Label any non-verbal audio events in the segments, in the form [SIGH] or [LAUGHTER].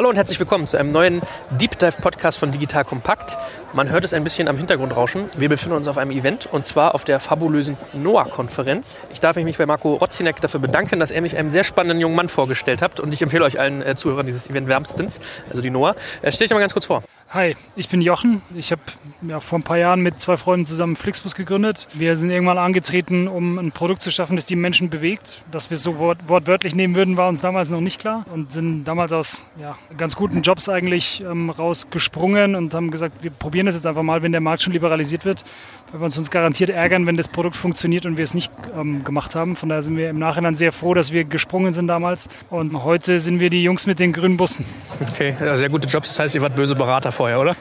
Hallo und herzlich willkommen zu einem neuen Deep Dive Podcast von Digital Kompakt. Man hört es ein bisschen am Hintergrund rauschen. Wir befinden uns auf einem Event und zwar auf der fabulösen NOAA-Konferenz. Ich darf mich bei Marco Rotzinek dafür bedanken, dass er mich einem sehr spannenden jungen Mann vorgestellt hat und ich empfehle euch allen äh, Zuhörern dieses Event wärmstens, also die NOAA. Äh, stell dich mal ganz kurz vor. Hi, ich bin Jochen. Ich habe ja, vor ein paar Jahren mit zwei Freunden zusammen Flixbus gegründet. Wir sind irgendwann angetreten, um ein Produkt zu schaffen, das die Menschen bewegt. Dass wir es so wort wortwörtlich nehmen würden, war uns damals noch nicht klar und sind damals aus ja, ganz guten Jobs eigentlich ähm, rausgesprungen und haben gesagt, wir probieren das jetzt einfach mal, wenn der Markt schon liberalisiert wird, weil wir uns, uns garantiert ärgern, wenn das Produkt funktioniert und wir es nicht ähm, gemacht haben. Von daher sind wir im Nachhinein sehr froh, dass wir gesprungen sind damals und heute sind wir die Jungs mit den grünen Bussen. Okay, ja, sehr gute Jobs. Das heißt, ihr wart böse Berater vorher, oder?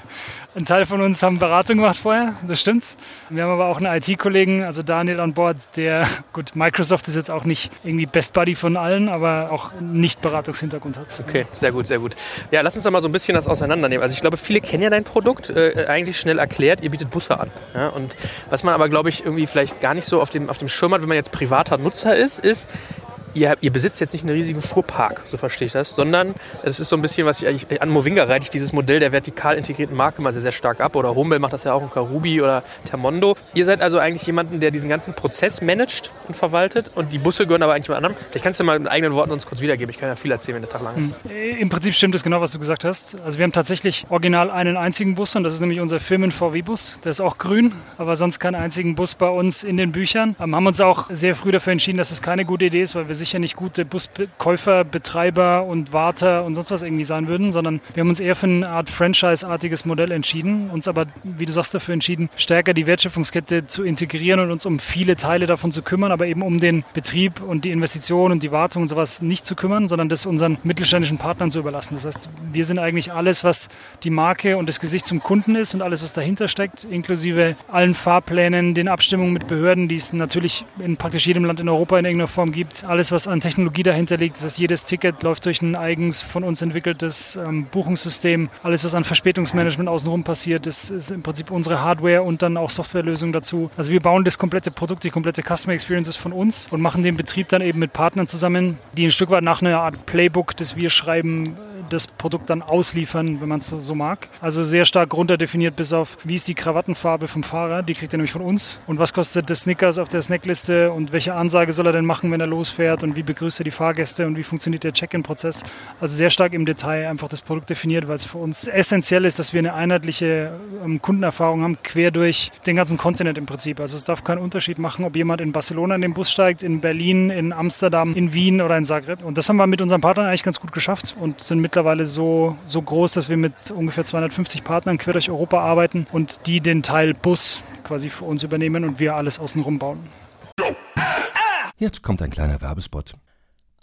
[LAUGHS] Ein Teil von uns haben Beratung gemacht vorher, das stimmt. Wir haben aber auch einen IT-Kollegen, also Daniel an Bord, der, [LAUGHS] gut, Microsoft ist jetzt auch nicht irgendwie Best Buddy von allen, aber auch nicht Beratungshintergrund hat. Okay, sehr gut, sehr gut. Ja, lass uns doch mal so ein bisschen das auseinandernehmen. Also ich glaube, viele kennen ja dein Produkt, äh, eigentlich schnell erklärt, ihr bietet Busse an. Ja? Und was man aber, glaube ich, irgendwie vielleicht gar nicht so auf dem, auf dem Schirm hat, wenn man jetzt privater Nutzer ist, ist, ihr, ihr besitzt jetzt nicht einen riesigen Fuhrpark, so verstehe ich das, sondern es ist so ein bisschen, was ich eigentlich, an Movinga reite ich dieses Modell der vertikal integrierten Marke mal sehr, sehr stark ab. Oder Hummel macht das ja auch in Karubi oder Termondo. Ihr seid also eigentlich jemanden, der diesen ganzen Prozess managt und verwaltet und die Busse gehören aber eigentlich mit anderen. Vielleicht kannst du mal mit eigenen Worten uns kurz wiedergeben. Ich kann ja viel erzählen, wenn der Tag lang ist. Hm. Im Prinzip stimmt es genau, was du gesagt hast. Also wir haben tatsächlich original einen einzigen Bus und das ist nämlich unser Firmen-VW-Bus. Der ist auch grün, aber sonst keinen einzigen Bus bei uns in den Büchern. Wir haben uns auch sehr früh dafür entschieden, dass es keine gute Idee ist, weil wir sicher nicht gute Bus Buskäufer, Betreiber und Warter und sonst was irgendwie sein würden, sondern wir haben uns eher für eine Art Franchise-artiges Modell entschieden, uns aber, wie du sagst, dafür entschieden, stärker die Wertschöpfungskette zu integrieren und uns um viele Teile davon zu kümmern, aber eben um den Betrieb und die Investition und die Wartung und sowas nicht zu kümmern, sondern das unseren mittelständischen Partnern zu überlassen. Das heißt, wir sind eigentlich alles, was die Marke und das Gesicht zum Kunden ist und alles, was dahinter steckt, inklusive allen Fahrplänen, den Abstimmungen mit Behörden, die es natürlich in praktisch jedem Land in Europa in irgendeiner Form gibt, alles, was an Technologie dahinter liegt. Das heißt, jedes Ticket läuft durch ein eigens von uns entwickeltes ähm, Buchungssystem. Alles, was an Verspätungsmanagement außenrum passiert, ist, ist im Prinzip unsere Hardware und dann auch Softwarelösungen dazu. Also wir bauen das komplette Produkt, die komplette Customer Experience von uns und machen den Betrieb dann eben mit Partnern zusammen, die ein Stück weit nach einer Art Playbook, das wir schreiben, das Produkt dann ausliefern, wenn man es so mag. Also sehr stark runterdefiniert bis auf, wie ist die Krawattenfarbe vom Fahrer, die kriegt er nämlich von uns. Und was kostet der Snickers auf der Snackliste und welche Ansage soll er denn machen, wenn er losfährt und wie begrüßt er die Fahrgäste und wie funktioniert der Check-in-Prozess. Also sehr stark im Detail einfach das Produkt definiert, weil es für uns essentiell ist, dass wir eine einheitliche ähm, Kundenerfahrung haben, quer durch den ganzen Kontinent im Prinzip. Also es darf keinen Unterschied machen, ob jemand in Barcelona in den Bus steigt, in Berlin, in Amsterdam, in Wien oder in Zagreb. Und das haben wir mit unseren Partnern eigentlich ganz gut geschafft und sind mit mittlerweile so, so groß, dass wir mit ungefähr 250 Partnern quer durch Europa arbeiten und die den Teil Bus quasi für uns übernehmen und wir alles außenrum bauen. Jetzt kommt ein kleiner Werbespot.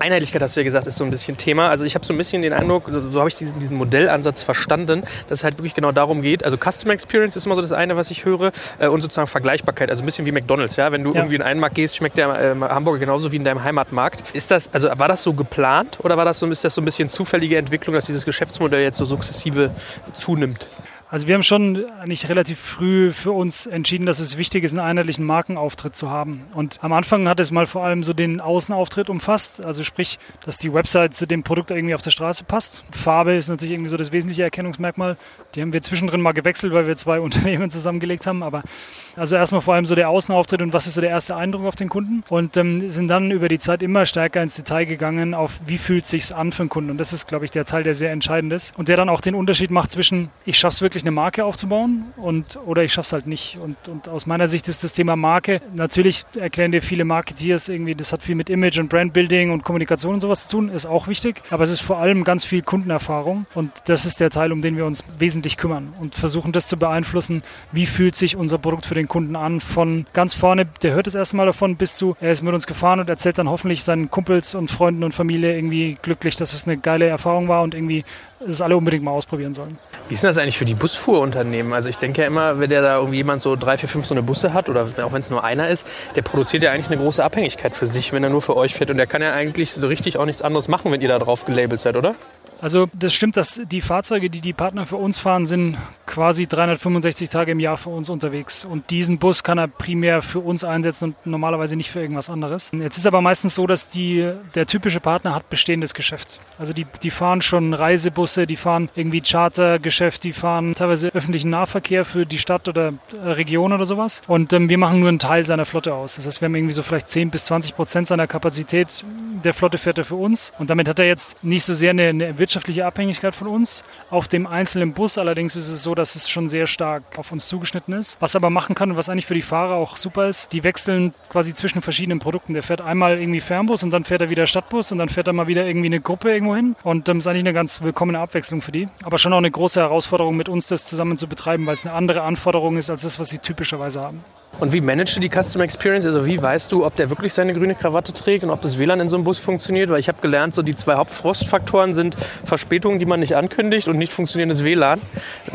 Einheitlichkeit, hast du ja gesagt, ist so ein bisschen Thema. Also ich habe so ein bisschen den Eindruck, so habe ich diesen, diesen Modellansatz verstanden, dass es halt wirklich genau darum geht. Also Customer Experience ist immer so das eine, was ich höre, äh, und sozusagen Vergleichbarkeit. Also ein bisschen wie McDonalds, ja. Wenn du ja. irgendwie in einen Markt gehst, schmeckt der äh, Hamburger genauso wie in deinem Heimatmarkt. Ist das, also war das so geplant oder war das so, ist das so ein bisschen zufällige Entwicklung, dass dieses Geschäftsmodell jetzt so sukzessive zunimmt? Also wir haben schon eigentlich relativ früh für uns entschieden, dass es wichtig ist, einen einheitlichen Markenauftritt zu haben. Und am Anfang hat es mal vor allem so den Außenauftritt umfasst, also sprich, dass die Website zu dem Produkt irgendwie auf der Straße passt. Farbe ist natürlich irgendwie so das wesentliche Erkennungsmerkmal. Die haben wir zwischendrin mal gewechselt, weil wir zwei [LAUGHS] Unternehmen zusammengelegt haben. Aber also erstmal vor allem so der Außenauftritt und was ist so der erste Eindruck auf den Kunden. Und ähm, sind dann über die Zeit immer stärker ins Detail gegangen auf, wie fühlt es sich an für einen Kunden. Und das ist, glaube ich, der Teil, der sehr entscheidend ist und der dann auch den Unterschied macht zwischen, ich schaffe es wirklich eine Marke aufzubauen und oder ich schaffe es halt nicht. Und, und aus meiner Sicht ist das Thema Marke, natürlich erklären dir viele Marketeers irgendwie, das hat viel mit Image und Brandbuilding und Kommunikation und sowas zu tun, ist auch wichtig. Aber es ist vor allem ganz viel Kundenerfahrung und das ist der Teil, um den wir uns wesentlich kümmern und versuchen das zu beeinflussen, wie fühlt sich unser Produkt für den Kunden an, von ganz vorne, der hört das erste Mal davon, bis zu, er ist mit uns gefahren und erzählt dann hoffentlich seinen Kumpels und Freunden und Familie irgendwie glücklich, dass es eine geile Erfahrung war und irgendwie es alle unbedingt mal ausprobieren sollen. Wie ist das eigentlich für die Busfuhrunternehmen? Also ich denke ja immer, wenn der da irgendwie jemand so drei, vier, fünf so eine Busse hat oder auch wenn es nur einer ist, der produziert ja eigentlich eine große Abhängigkeit für sich, wenn er nur für euch fährt. Und der kann ja eigentlich so richtig auch nichts anderes machen, wenn ihr da drauf gelabelt seid, oder? Also das stimmt, dass die Fahrzeuge, die die Partner für uns fahren, sind quasi 365 Tage im Jahr für uns unterwegs. Und diesen Bus kann er primär für uns einsetzen und normalerweise nicht für irgendwas anderes. Jetzt ist aber meistens so, dass die, der typische Partner hat bestehendes Geschäft. Also die, die fahren schon Reisebusse, die fahren irgendwie Chartergeschäft, die fahren teilweise öffentlichen Nahverkehr für die Stadt oder Region oder sowas. Und ähm, wir machen nur einen Teil seiner Flotte aus. Das heißt, wir haben irgendwie so vielleicht 10 bis 20 Prozent seiner Kapazität der Flotte fährt er für uns. Und damit hat er jetzt nicht so sehr eine, eine wirtschaftliche Abhängigkeit von uns. Auf dem einzelnen Bus allerdings ist es so, dass es schon sehr stark auf uns zugeschnitten ist. Was aber machen kann und was eigentlich für die Fahrer auch super ist, die wechseln quasi zwischen verschiedenen Produkten. Der fährt einmal irgendwie Fernbus und dann fährt er wieder Stadtbus und dann fährt er mal wieder irgendwie eine Gruppe irgendwo hin. Und das ähm, ist eigentlich eine ganz willkommene Abwechslung für die. Aber schon auch eine große Herausforderung, mit uns das zusammen zu betreiben, weil es eine andere Anforderung ist als das, was sie typischerweise haben. Und wie managst du die Customer Experience? Also wie weißt du, ob der wirklich seine grüne Krawatte trägt und ob das WLAN in so einem Bus funktioniert? Weil ich habe gelernt, so die zwei Hauptfrostfaktoren sind Verspätungen, die man nicht ankündigt und nicht funktionierendes WLAN.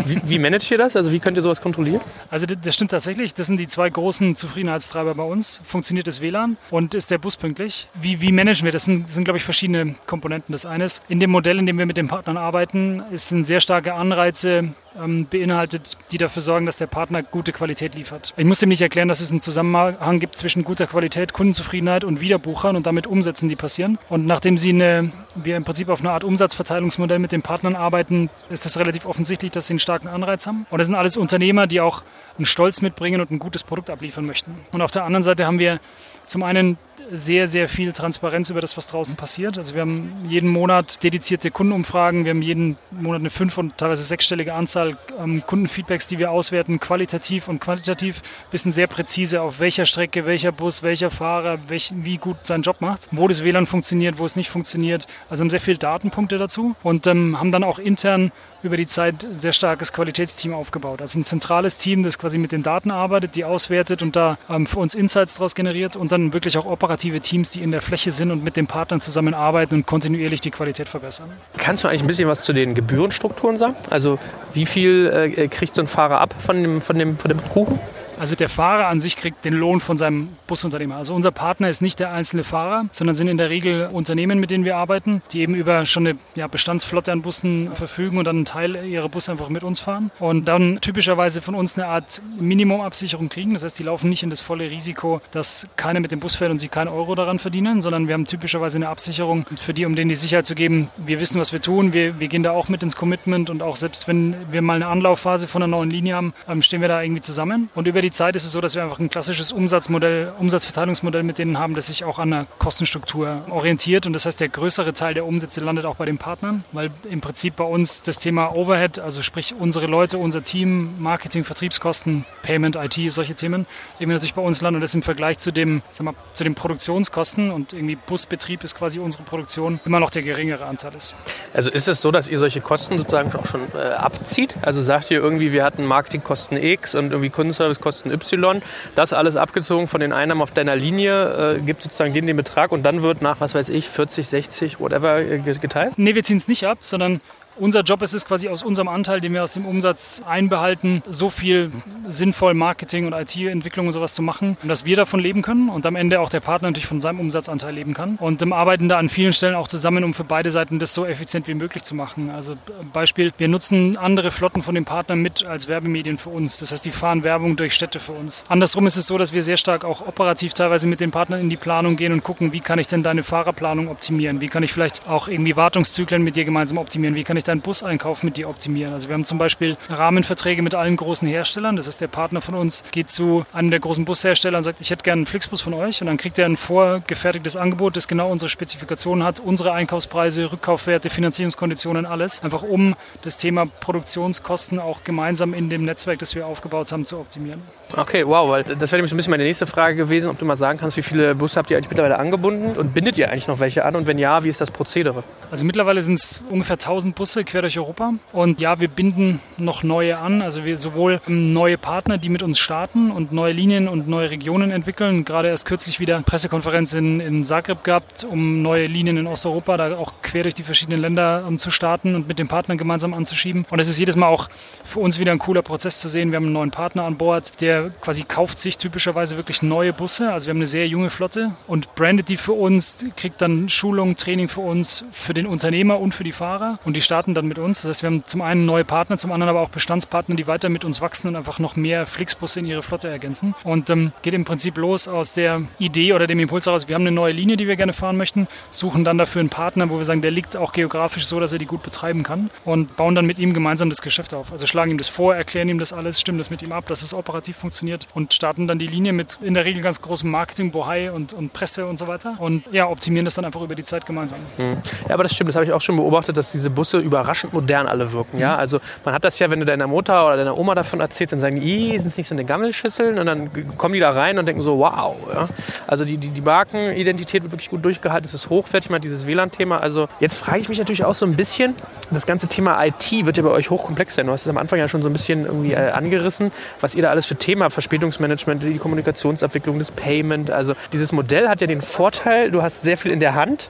Wie, wie managt ihr das? Also wie könnt ihr sowas kontrollieren? Also das stimmt tatsächlich. Das sind die zwei großen Zufriedenheitstreiber bei uns. Funktioniert das WLAN und ist der Bus pünktlich? Wie, wie managen wir das? sind, sind glaube ich, verschiedene Komponenten. Das eine ist, in dem Modell, in dem wir mit den Partnern arbeiten, sind sehr starke Anreize ähm, beinhaltet, die dafür sorgen, dass der Partner gute Qualität liefert. Ich muss dem nicht erklären, dass es einen Zusammenhang gibt zwischen guter Qualität, Kundenzufriedenheit und Wiederbuchern und damit Umsätzen, die passieren. Und nachdem sie eine, wir im Prinzip auf einer Art Umsatzverteilungsmodell mit den Partnern arbeiten, ist es relativ offensichtlich, dass sie einen starken Anreiz haben. Und das sind alles Unternehmer, die auch einen Stolz mitbringen und ein gutes Produkt abliefern möchten. Und auf der anderen Seite haben wir zum einen sehr, sehr viel Transparenz über das, was draußen passiert. Also wir haben jeden Monat dedizierte Kundenumfragen, wir haben jeden Monat eine fünf- und teilweise sechsstellige Anzahl ähm, Kundenfeedbacks, die wir auswerten, qualitativ und quantitativ, wissen sehr präzise, auf welcher Strecke, welcher Bus, welcher Fahrer, welch, wie gut sein Job macht, wo das WLAN funktioniert, wo es nicht funktioniert. Also haben sehr viele Datenpunkte dazu und ähm, haben dann auch intern über die Zeit sehr starkes Qualitätsteam aufgebaut. Also ein zentrales Team, das quasi mit den Daten arbeitet, die auswertet und da ähm, für uns Insights daraus generiert und dann wirklich auch operative Teams, die in der Fläche sind und mit den Partnern zusammenarbeiten und kontinuierlich die Qualität verbessern. Kannst du eigentlich ein bisschen was zu den Gebührenstrukturen sagen? Also wie viel äh, kriegt so ein Fahrer ab von dem, von dem, von dem Kuchen? Also der Fahrer an sich kriegt den Lohn von seinem Busunternehmer. Also unser Partner ist nicht der einzelne Fahrer, sondern sind in der Regel Unternehmen, mit denen wir arbeiten, die eben über schon eine ja, Bestandsflotte an Bussen verfügen und dann einen Teil ihrer Busse einfach mit uns fahren und dann typischerweise von uns eine Art Minimumabsicherung kriegen. Das heißt, die laufen nicht in das volle Risiko, dass keiner mit dem Bus fährt und sie keinen Euro daran verdienen, sondern wir haben typischerweise eine Absicherung für die, um denen die Sicherheit zu geben, wir wissen, was wir tun, wir, wir gehen da auch mit ins Commitment und auch selbst wenn wir mal eine Anlaufphase von einer neuen Linie haben, ähm, stehen wir da irgendwie zusammen. Und über die Zeit ist es so, dass wir einfach ein klassisches Umsatzmodell, Umsatzverteilungsmodell mit denen haben, das sich auch an der Kostenstruktur orientiert. Und das heißt, der größere Teil der Umsätze landet auch bei den Partnern, weil im Prinzip bei uns das Thema Overhead, also sprich unsere Leute, unser Team, Marketing, Vertriebskosten, Payment, IT, solche Themen, eben natürlich bei uns landen. Und das im Vergleich zu dem, sag mal, zu den Produktionskosten und irgendwie Busbetrieb ist quasi unsere Produktion immer noch der geringere Anteil ist. Also ist es so, dass ihr solche Kosten sozusagen auch schon äh, abzieht? Also sagt ihr irgendwie, wir hatten Marketingkosten X und irgendwie Kundenservicekosten Y, das alles abgezogen von den Einnahmen auf deiner Linie, äh, gibt sozusagen den, den Betrag und dann wird nach, was weiß ich, 40, 60, whatever äh, geteilt? Nee, wir ziehen es nicht ab, sondern unser Job ist es quasi aus unserem Anteil, den wir aus dem Umsatz einbehalten, so viel sinnvoll Marketing und IT-Entwicklung und sowas zu machen, dass wir davon leben können und am Ende auch der Partner natürlich von seinem Umsatzanteil leben kann. Und ähm, arbeiten da an vielen Stellen auch zusammen, um für beide Seiten das so effizient wie möglich zu machen. Also Beispiel, wir nutzen andere Flotten von den Partnern mit als Werbemedien für uns. Das heißt, die fahren Werbung durch Städte für uns. Andersrum ist es so, dass wir sehr stark auch operativ teilweise mit den Partnern in die Planung gehen und gucken, wie kann ich denn deine Fahrerplanung optimieren? Wie kann ich vielleicht auch irgendwie Wartungszyklen mit dir gemeinsam optimieren? Wie kann ich deinen Buseinkauf mit dir optimieren? Also wir haben zum Beispiel Rahmenverträge mit allen großen Herstellern. Das heißt, der Partner von uns geht zu einem der großen Bushersteller und sagt, ich hätte gerne einen Flixbus von euch. Und dann kriegt er ein vorgefertigtes Angebot, das genau unsere Spezifikationen hat, unsere Einkaufspreise, Rückkaufwerte, Finanzierungskonditionen, alles. Einfach um das Thema Produktionskosten auch gemeinsam in dem Netzwerk, das wir aufgebaut haben, zu optimieren. Okay, wow, weil das wäre nämlich so ein bisschen meine nächste Frage gewesen, ob du mal sagen kannst, wie viele Busse habt ihr eigentlich mittlerweile angebunden und bindet ihr eigentlich noch welche an und wenn ja, wie ist das Prozedere? Also mittlerweile sind es ungefähr 1000 Busse quer durch Europa und ja, wir binden noch neue an, also wir sowohl neue Partner, die mit uns starten und neue Linien und neue Regionen entwickeln. Gerade erst kürzlich wieder Pressekonferenz in, in Zagreb gehabt, um neue Linien in Osteuropa, da auch quer durch die verschiedenen Länder um, zu starten und mit den Partnern gemeinsam anzuschieben. Und es ist jedes Mal auch für uns wieder ein cooler Prozess zu sehen. Wir haben einen neuen Partner an Bord, der quasi kauft sich typischerweise wirklich neue Busse. Also wir haben eine sehr junge Flotte und brandet die für uns, kriegt dann Schulung, Training für uns, für den Unternehmer und für die Fahrer und die starten dann mit uns. Das heißt, wir haben zum einen neue Partner, zum anderen aber auch Bestandspartner, die weiter mit uns wachsen und einfach noch mehr Flixbusse in ihre Flotte ergänzen. Und ähm, geht im Prinzip los aus der Idee oder dem Impuls heraus, wir haben eine neue Linie, die wir gerne fahren möchten, suchen dann dafür einen Partner, wo wir sagen, der liegt auch geografisch so, dass er die gut betreiben kann und bauen dann mit ihm gemeinsam das Geschäft auf. Also schlagen ihm das vor, erklären ihm das alles, stimmen das mit ihm ab, dass es operativ funktioniert funktioniert und starten dann die Linie mit in der Regel ganz großem Marketing, Bohai und, und Presse und so weiter und ja, optimieren das dann einfach über die Zeit gemeinsam. Mhm. Ja, aber das stimmt, das habe ich auch schon beobachtet, dass diese Busse überraschend modern alle wirken. Ja? Mhm. Also man hat das ja, wenn du deiner Mutter oder deiner Oma davon erzählst, dann sagen die, sind es nicht so eine Gammelschüsseln und dann kommen die da rein und denken so, wow. Ja? Also die, die, die Markenidentität wird wirklich gut durchgehalten, es ist hochwertig, man hat dieses WLAN-Thema. Also jetzt frage ich mich natürlich auch so ein bisschen, das ganze Thema IT wird ja bei euch hochkomplex sein. Du hast es am Anfang ja schon so ein bisschen irgendwie äh, angerissen, was ihr da alles für Thema Verspätungsmanagement, die Kommunikationsabwicklung, das Payment. Also dieses Modell hat ja den Vorteil, du hast sehr viel in der Hand,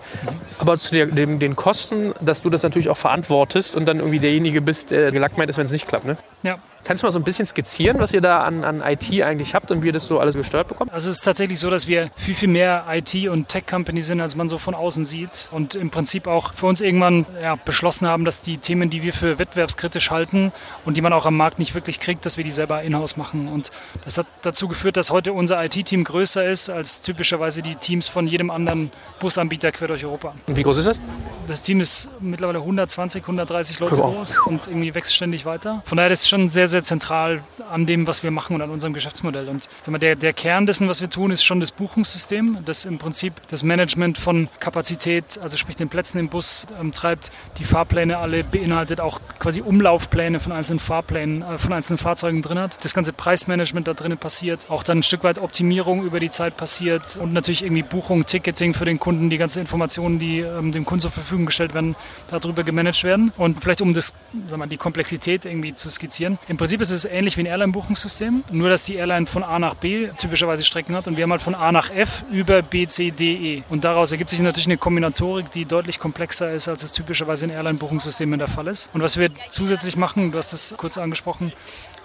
aber zu der, dem, den Kosten, dass du das natürlich auch verantwortest und dann irgendwie derjenige bist, der gelackmeint ist, wenn es nicht klappt. Ne? Ja, Kannst du mal so ein bisschen skizzieren, was ihr da an, an IT eigentlich habt und wie ihr das so alles gesteuert bekommt? Also es ist tatsächlich so, dass wir viel, viel mehr IT- und Tech-Company sind, als man so von außen sieht. Und im Prinzip auch für uns irgendwann ja, beschlossen haben, dass die Themen, die wir für wettbewerbskritisch halten und die man auch am Markt nicht wirklich kriegt, dass wir die selber in-house machen. Und das hat dazu geführt, dass heute unser IT-Team größer ist als typischerweise die Teams von jedem anderen Busanbieter quer durch Europa. Und wie groß ist das? Das Team ist mittlerweile 120, 130 Leute wow. groß und irgendwie wächst ständig weiter. Von daher ist es schon sehr, sehr zentral an dem, was wir machen und an unserem Geschäftsmodell. Und mal, der, der Kern dessen, was wir tun, ist schon das Buchungssystem, das im Prinzip das Management von Kapazität, also sprich den Plätzen im Bus ähm, treibt, die Fahrpläne alle beinhaltet, auch quasi Umlaufpläne von einzelnen Fahrplänen, äh, von einzelnen Fahrzeugen drin hat. Das ganze Preismanagement da drinnen passiert, auch dann ein Stück weit Optimierung über die Zeit passiert und natürlich irgendwie Buchung, Ticketing für den Kunden, die ganzen Informationen, die ähm, dem Kunden zur Verfügung gestellt werden, darüber gemanagt werden. Und vielleicht um das, sag mal, die Komplexität irgendwie zu skizzieren. Im Prinzip ist es ähnlich wie ein Airline-Buchungssystem, nur dass die Airline von A nach B typischerweise Strecken hat und wir haben halt von A nach F über B, C, D, E. Und daraus ergibt sich natürlich eine Kombinatorik, die deutlich komplexer ist, als es typischerweise in Airline-Buchungssystemen der Fall ist. Und was wir zusätzlich machen, du hast es kurz angesprochen,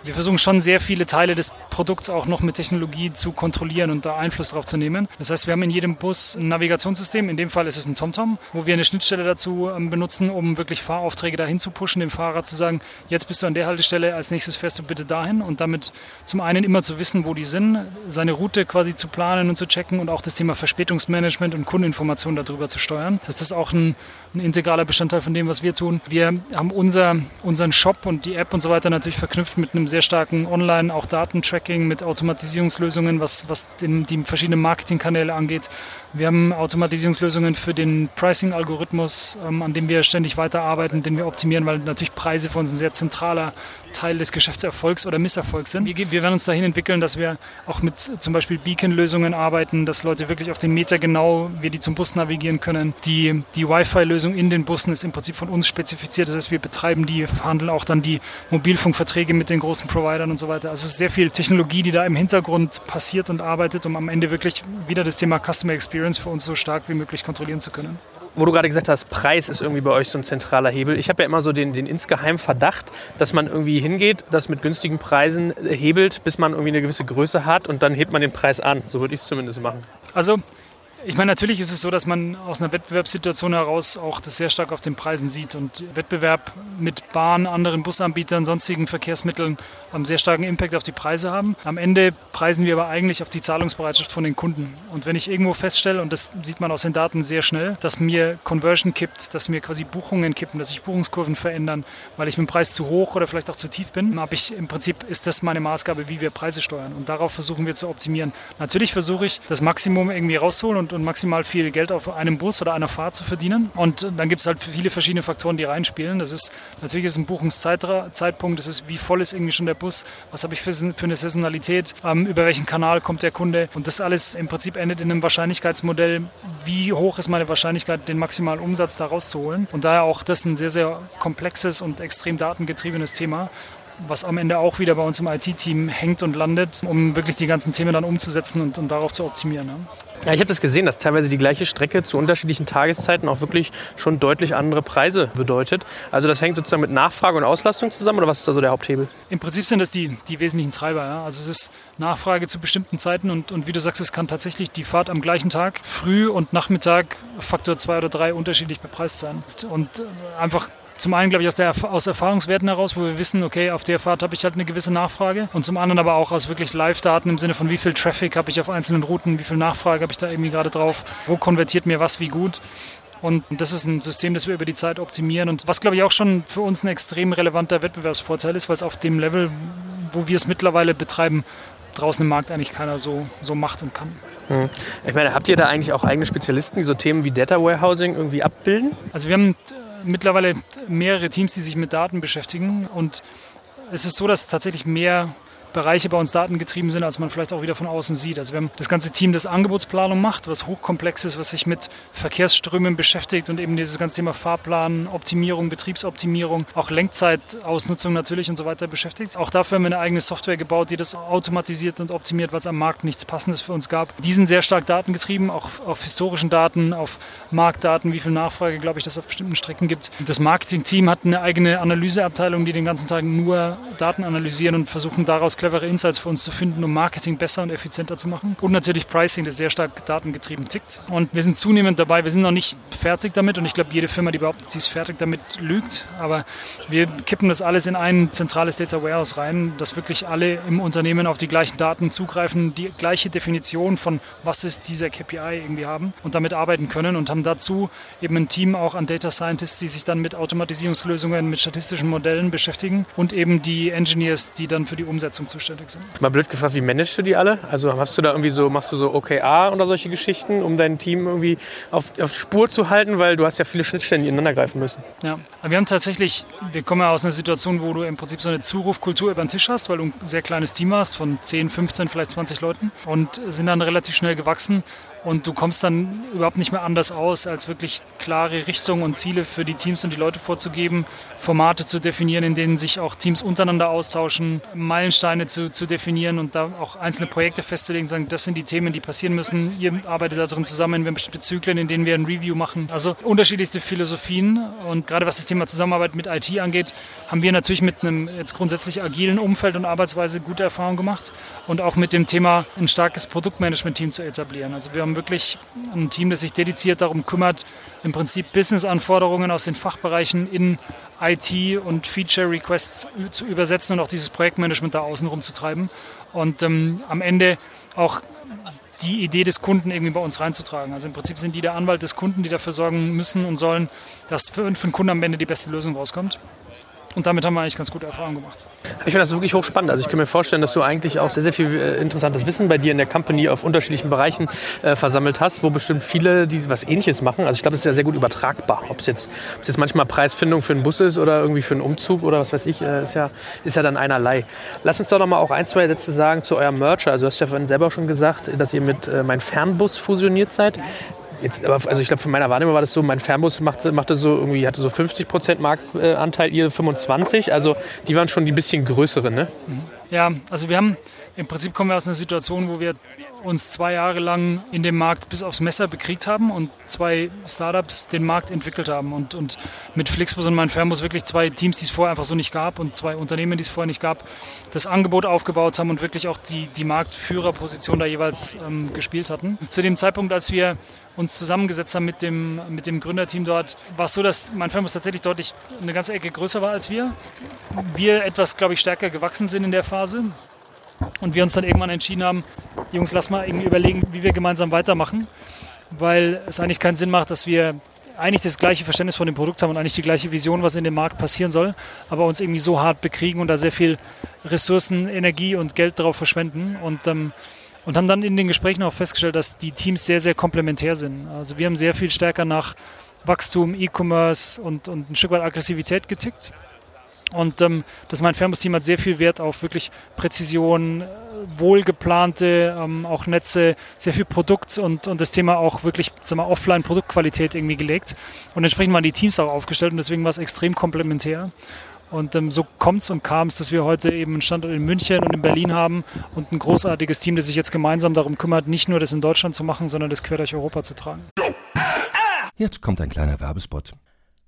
wir versuchen schon sehr viele Teile des Produkts auch noch mit Technologie zu kontrollieren und da Einfluss drauf zu nehmen. Das heißt, wir haben in jedem Bus ein Navigationssystem. In dem Fall ist es ein TomTom, wo wir eine Schnittstelle dazu ähm, benutzen, um wirklich Fahraufträge dahin zu pushen, dem Fahrer zu sagen, jetzt bist du an der Haltestelle, als nächstes fährst du bitte dahin und damit zum einen immer zu wissen, wo die sind, seine Route quasi zu planen und zu checken und auch das Thema Verspätungsmanagement und Kundeninformation darüber zu steuern. Das ist auch ein, ein integraler Bestandteil von dem, was wir tun. Wir haben unser, unseren Shop und die App und so weiter natürlich verknüpft mit einem sehr starken Online, auch Datentracking mit Automatisierungslösungen, was, was den, die verschiedenen Marketingkanäle angeht. Wir haben Automatisierungslösungen für den Pricing-Algorithmus, ähm, an dem wir ständig weiterarbeiten, den wir optimieren, weil natürlich Preise für uns ein sehr zentraler Teil des Geschäftserfolgs oder Misserfolgs sind. Wir, wir werden uns dahin entwickeln, dass wir auch mit zum Beispiel Beacon-Lösungen arbeiten, dass Leute wirklich auf den Meter genau, wir die zum Bus navigieren können. Die, die Wi-Fi-Lösung in den Bussen ist im Prinzip von uns spezifiziert. Das heißt, wir betreiben die, verhandeln auch dann die Mobilfunkverträge mit den großen Providern und so weiter. Also es ist sehr viel Technologie, die da im Hintergrund passiert und arbeitet, um am Ende wirklich wieder das Thema Customer Experience für uns so stark wie möglich kontrollieren zu können. wo du gerade gesagt hast, Preis ist irgendwie bei euch so ein zentraler Hebel. Ich habe ja immer so den, den insgeheimen Verdacht, dass man irgendwie hingeht, das mit günstigen Preisen hebelt, bis man irgendwie eine gewisse Größe hat und dann hebt man den Preis an. So würde ich es zumindest machen. Also ich meine, natürlich ist es so, dass man aus einer Wettbewerbssituation heraus auch das sehr stark auf den Preisen sieht und Wettbewerb mit Bahn, anderen Busanbietern, sonstigen Verkehrsmitteln einen sehr starken Impact auf die Preise haben. Am Ende preisen wir aber eigentlich auf die Zahlungsbereitschaft von den Kunden. Und wenn ich irgendwo feststelle, und das sieht man aus den Daten sehr schnell, dass mir Conversion kippt, dass mir quasi Buchungen kippen, dass sich Buchungskurven verändern, weil ich mit dem Preis zu hoch oder vielleicht auch zu tief bin, habe ich im Prinzip ist das meine Maßgabe, wie wir Preise steuern. Und darauf versuchen wir zu optimieren. Natürlich versuche ich, das Maximum irgendwie rauszuholen und und, und maximal viel Geld auf einem Bus oder einer Fahrt zu verdienen. Und dann gibt es halt viele verschiedene Faktoren, die reinspielen. Das ist natürlich ist ein Buchungszeitpunkt, das ist, wie voll ist irgendwie schon der Bus, was habe ich für, für eine Saisonalität, ähm, über welchen Kanal kommt der Kunde. Und das alles im Prinzip endet in einem Wahrscheinlichkeitsmodell, wie hoch ist meine Wahrscheinlichkeit, den maximalen Umsatz da rauszuholen. Und daher auch das ein sehr, sehr komplexes und extrem datengetriebenes Thema was am Ende auch wieder bei uns im IT-Team hängt und landet, um wirklich die ganzen Themen dann umzusetzen und, und darauf zu optimieren. Ja. Ja, ich habe das gesehen, dass teilweise die gleiche Strecke zu unterschiedlichen Tageszeiten auch wirklich schon deutlich andere Preise bedeutet. Also das hängt sozusagen mit Nachfrage und Auslastung zusammen oder was ist da so der Haupthebel? Im Prinzip sind das die, die wesentlichen Treiber. Ja. Also es ist Nachfrage zu bestimmten Zeiten und, und wie du sagst, es kann tatsächlich die Fahrt am gleichen Tag, früh und Nachmittag, Faktor 2 oder 3 unterschiedlich bepreist sein. Und äh, einfach zum einen, glaube ich, aus, der, aus Erfahrungswerten heraus, wo wir wissen, okay, auf der Fahrt habe ich halt eine gewisse Nachfrage. Und zum anderen aber auch aus wirklich Live-Daten im Sinne von, wie viel Traffic habe ich auf einzelnen Routen, wie viel Nachfrage habe ich da irgendwie gerade drauf, wo konvertiert mir was wie gut. Und das ist ein System, das wir über die Zeit optimieren und was, glaube ich, auch schon für uns ein extrem relevanter Wettbewerbsvorteil ist, weil es auf dem Level, wo wir es mittlerweile betreiben, draußen im Markt eigentlich keiner so, so macht und kann. Hm. Ich meine, habt ihr da eigentlich auch eigene Spezialisten, die so Themen wie Data Warehousing irgendwie abbilden? Also wir haben mittlerweile mehrere Teams, die sich mit Daten beschäftigen. Und es ist so, dass tatsächlich mehr Bereiche bei uns datengetrieben sind, als man vielleicht auch wieder von außen sieht. Also wir haben das ganze Team, das Angebotsplanung macht, was hochkomplex ist, was sich mit Verkehrsströmen beschäftigt und eben dieses ganze Thema Fahrplan, Optimierung, Betriebsoptimierung, auch Lenkzeitausnutzung natürlich und so weiter beschäftigt. Auch dafür haben wir eine eigene Software gebaut, die das automatisiert und optimiert, weil es am Markt nichts Passendes für uns gab. Die sind sehr stark datengetrieben, auch auf historischen Daten, auf Marktdaten, wie viel Nachfrage, glaube ich, das auf bestimmten Strecken gibt. Das Marketing-Team hat eine eigene Analyseabteilung, die den ganzen Tag nur Daten analysieren und versuchen daraus clevere Insights für uns zu finden, um Marketing besser und effizienter zu machen. Und natürlich Pricing, das sehr stark datengetrieben tickt. Und wir sind zunehmend dabei, wir sind noch nicht fertig damit und ich glaube, jede Firma, die behauptet, sie ist fertig damit, lügt. Aber wir kippen das alles in ein zentrales Data Warehouse rein, dass wirklich alle im Unternehmen auf die gleichen Daten zugreifen, die gleiche Definition von was ist dieser KPI irgendwie haben und damit arbeiten können und haben dazu eben ein Team auch an Data Scientists, die sich dann mit Automatisierungslösungen, mit statistischen Modellen beschäftigen und eben die Engineers, die dann für die Umsetzung zuständig sind. Mal blöd gefragt, wie managst du die alle? Also hast du da irgendwie so, machst du so OKR oder solche Geschichten, um dein Team irgendwie auf, auf Spur zu halten, weil du hast ja viele Schnittstellen, die ineinander greifen müssen. Ja, wir haben tatsächlich, wir kommen ja aus einer Situation, wo du im Prinzip so eine Zurufkultur über den Tisch hast, weil du ein sehr kleines Team hast von 10, 15, vielleicht 20 Leuten und sind dann relativ schnell gewachsen und du kommst dann überhaupt nicht mehr anders aus, als wirklich klare Richtungen und Ziele für die Teams und die Leute vorzugeben, Formate zu definieren, in denen sich auch Teams untereinander austauschen, Meilensteine zu, zu definieren und da auch einzelne Projekte festzulegen, sagen, das sind die Themen, die passieren müssen. Ihr arbeitet da drin zusammen, wir haben bestimmte Zyklen, in denen wir ein Review machen. Also unterschiedlichste Philosophien und gerade was das Thema Zusammenarbeit mit IT angeht, haben wir natürlich mit einem jetzt grundsätzlich agilen Umfeld und Arbeitsweise gute Erfahrungen gemacht und auch mit dem Thema ein starkes Produktmanagement-Team zu etablieren. Also wir haben wirklich ein Team, das sich dediziert darum kümmert, im Prinzip Business-Anforderungen aus den Fachbereichen in IT und Feature-Requests zu übersetzen und auch dieses Projektmanagement da außenrum zu treiben. Und ähm, am Ende auch die Idee des Kunden irgendwie bei uns reinzutragen. Also im Prinzip sind die der Anwalt des Kunden, die dafür sorgen müssen und sollen, dass für, für den Kunden am Ende die beste Lösung rauskommt. Und damit haben wir eigentlich ganz gute Erfahrungen gemacht. Ich finde das wirklich hochspannend. Also ich kann mir vorstellen, dass du eigentlich auch sehr, sehr viel äh, interessantes Wissen bei dir in der Company auf unterschiedlichen Bereichen äh, versammelt hast, wo bestimmt viele, die was Ähnliches machen. Also ich glaube, es ist ja sehr gut übertragbar. Ob es jetzt, jetzt manchmal Preisfindung für einen Bus ist oder irgendwie für einen Umzug oder was weiß ich, äh, ist, ja, ist ja dann einerlei. Lass uns doch noch mal auch ein, zwei Sätze sagen zu eurem Mercher. Also du hast ja vorhin selber schon gesagt, dass ihr mit äh, Mein Fernbus fusioniert seid. Jetzt, aber also ich glaube, von meiner Wahrnehmung war das so, mein Fernbus machte, machte so irgendwie, hatte so 50 Prozent Marktanteil, ihr 25. Also die waren schon die bisschen größeren, ne? Ja, also wir haben, im Prinzip kommen wir aus einer Situation, wo wir uns zwei Jahre lang in dem Markt bis aufs Messer bekriegt haben und zwei Startups den Markt entwickelt haben. Und, und mit Flixbus und mein Fernbus wirklich zwei Teams, die es vorher einfach so nicht gab und zwei Unternehmen, die es vorher nicht gab, das Angebot aufgebaut haben und wirklich auch die, die Marktführerposition da jeweils ähm, gespielt hatten. Zu dem Zeitpunkt, als wir uns zusammengesetzt haben mit dem, mit dem Gründerteam dort, war es so, dass mein Fernbus tatsächlich deutlich eine ganze Ecke größer war als wir. Wir etwas, glaube ich, stärker gewachsen sind in der Phase. Und wir uns dann irgendwann entschieden haben, Jungs, lass mal irgendwie überlegen, wie wir gemeinsam weitermachen, weil es eigentlich keinen Sinn macht, dass wir eigentlich das gleiche Verständnis von dem Produkt haben und eigentlich die gleiche Vision, was in dem Markt passieren soll, aber uns irgendwie so hart bekriegen und da sehr viel Ressourcen, Energie und Geld darauf verschwenden. Und, ähm, und haben dann in den Gesprächen auch festgestellt, dass die Teams sehr, sehr komplementär sind. Also wir haben sehr viel stärker nach Wachstum, E-Commerce und, und ein Stück weit Aggressivität getickt. Und ähm, das mein Fernbus-Team hat sehr viel Wert auf wirklich Präzision, wohlgeplante ähm, auch Netze, sehr viel Produkt und, und das Thema auch wirklich Offline-Produktqualität irgendwie gelegt. Und entsprechend waren die Teams auch aufgestellt und deswegen war es extrem komplementär. Und ähm, so kommt es und kam es, dass wir heute eben einen Standort in München und in Berlin haben und ein großartiges Team, das sich jetzt gemeinsam darum kümmert, nicht nur das in Deutschland zu machen, sondern das quer durch Europa zu tragen. Jetzt kommt ein kleiner Werbespot.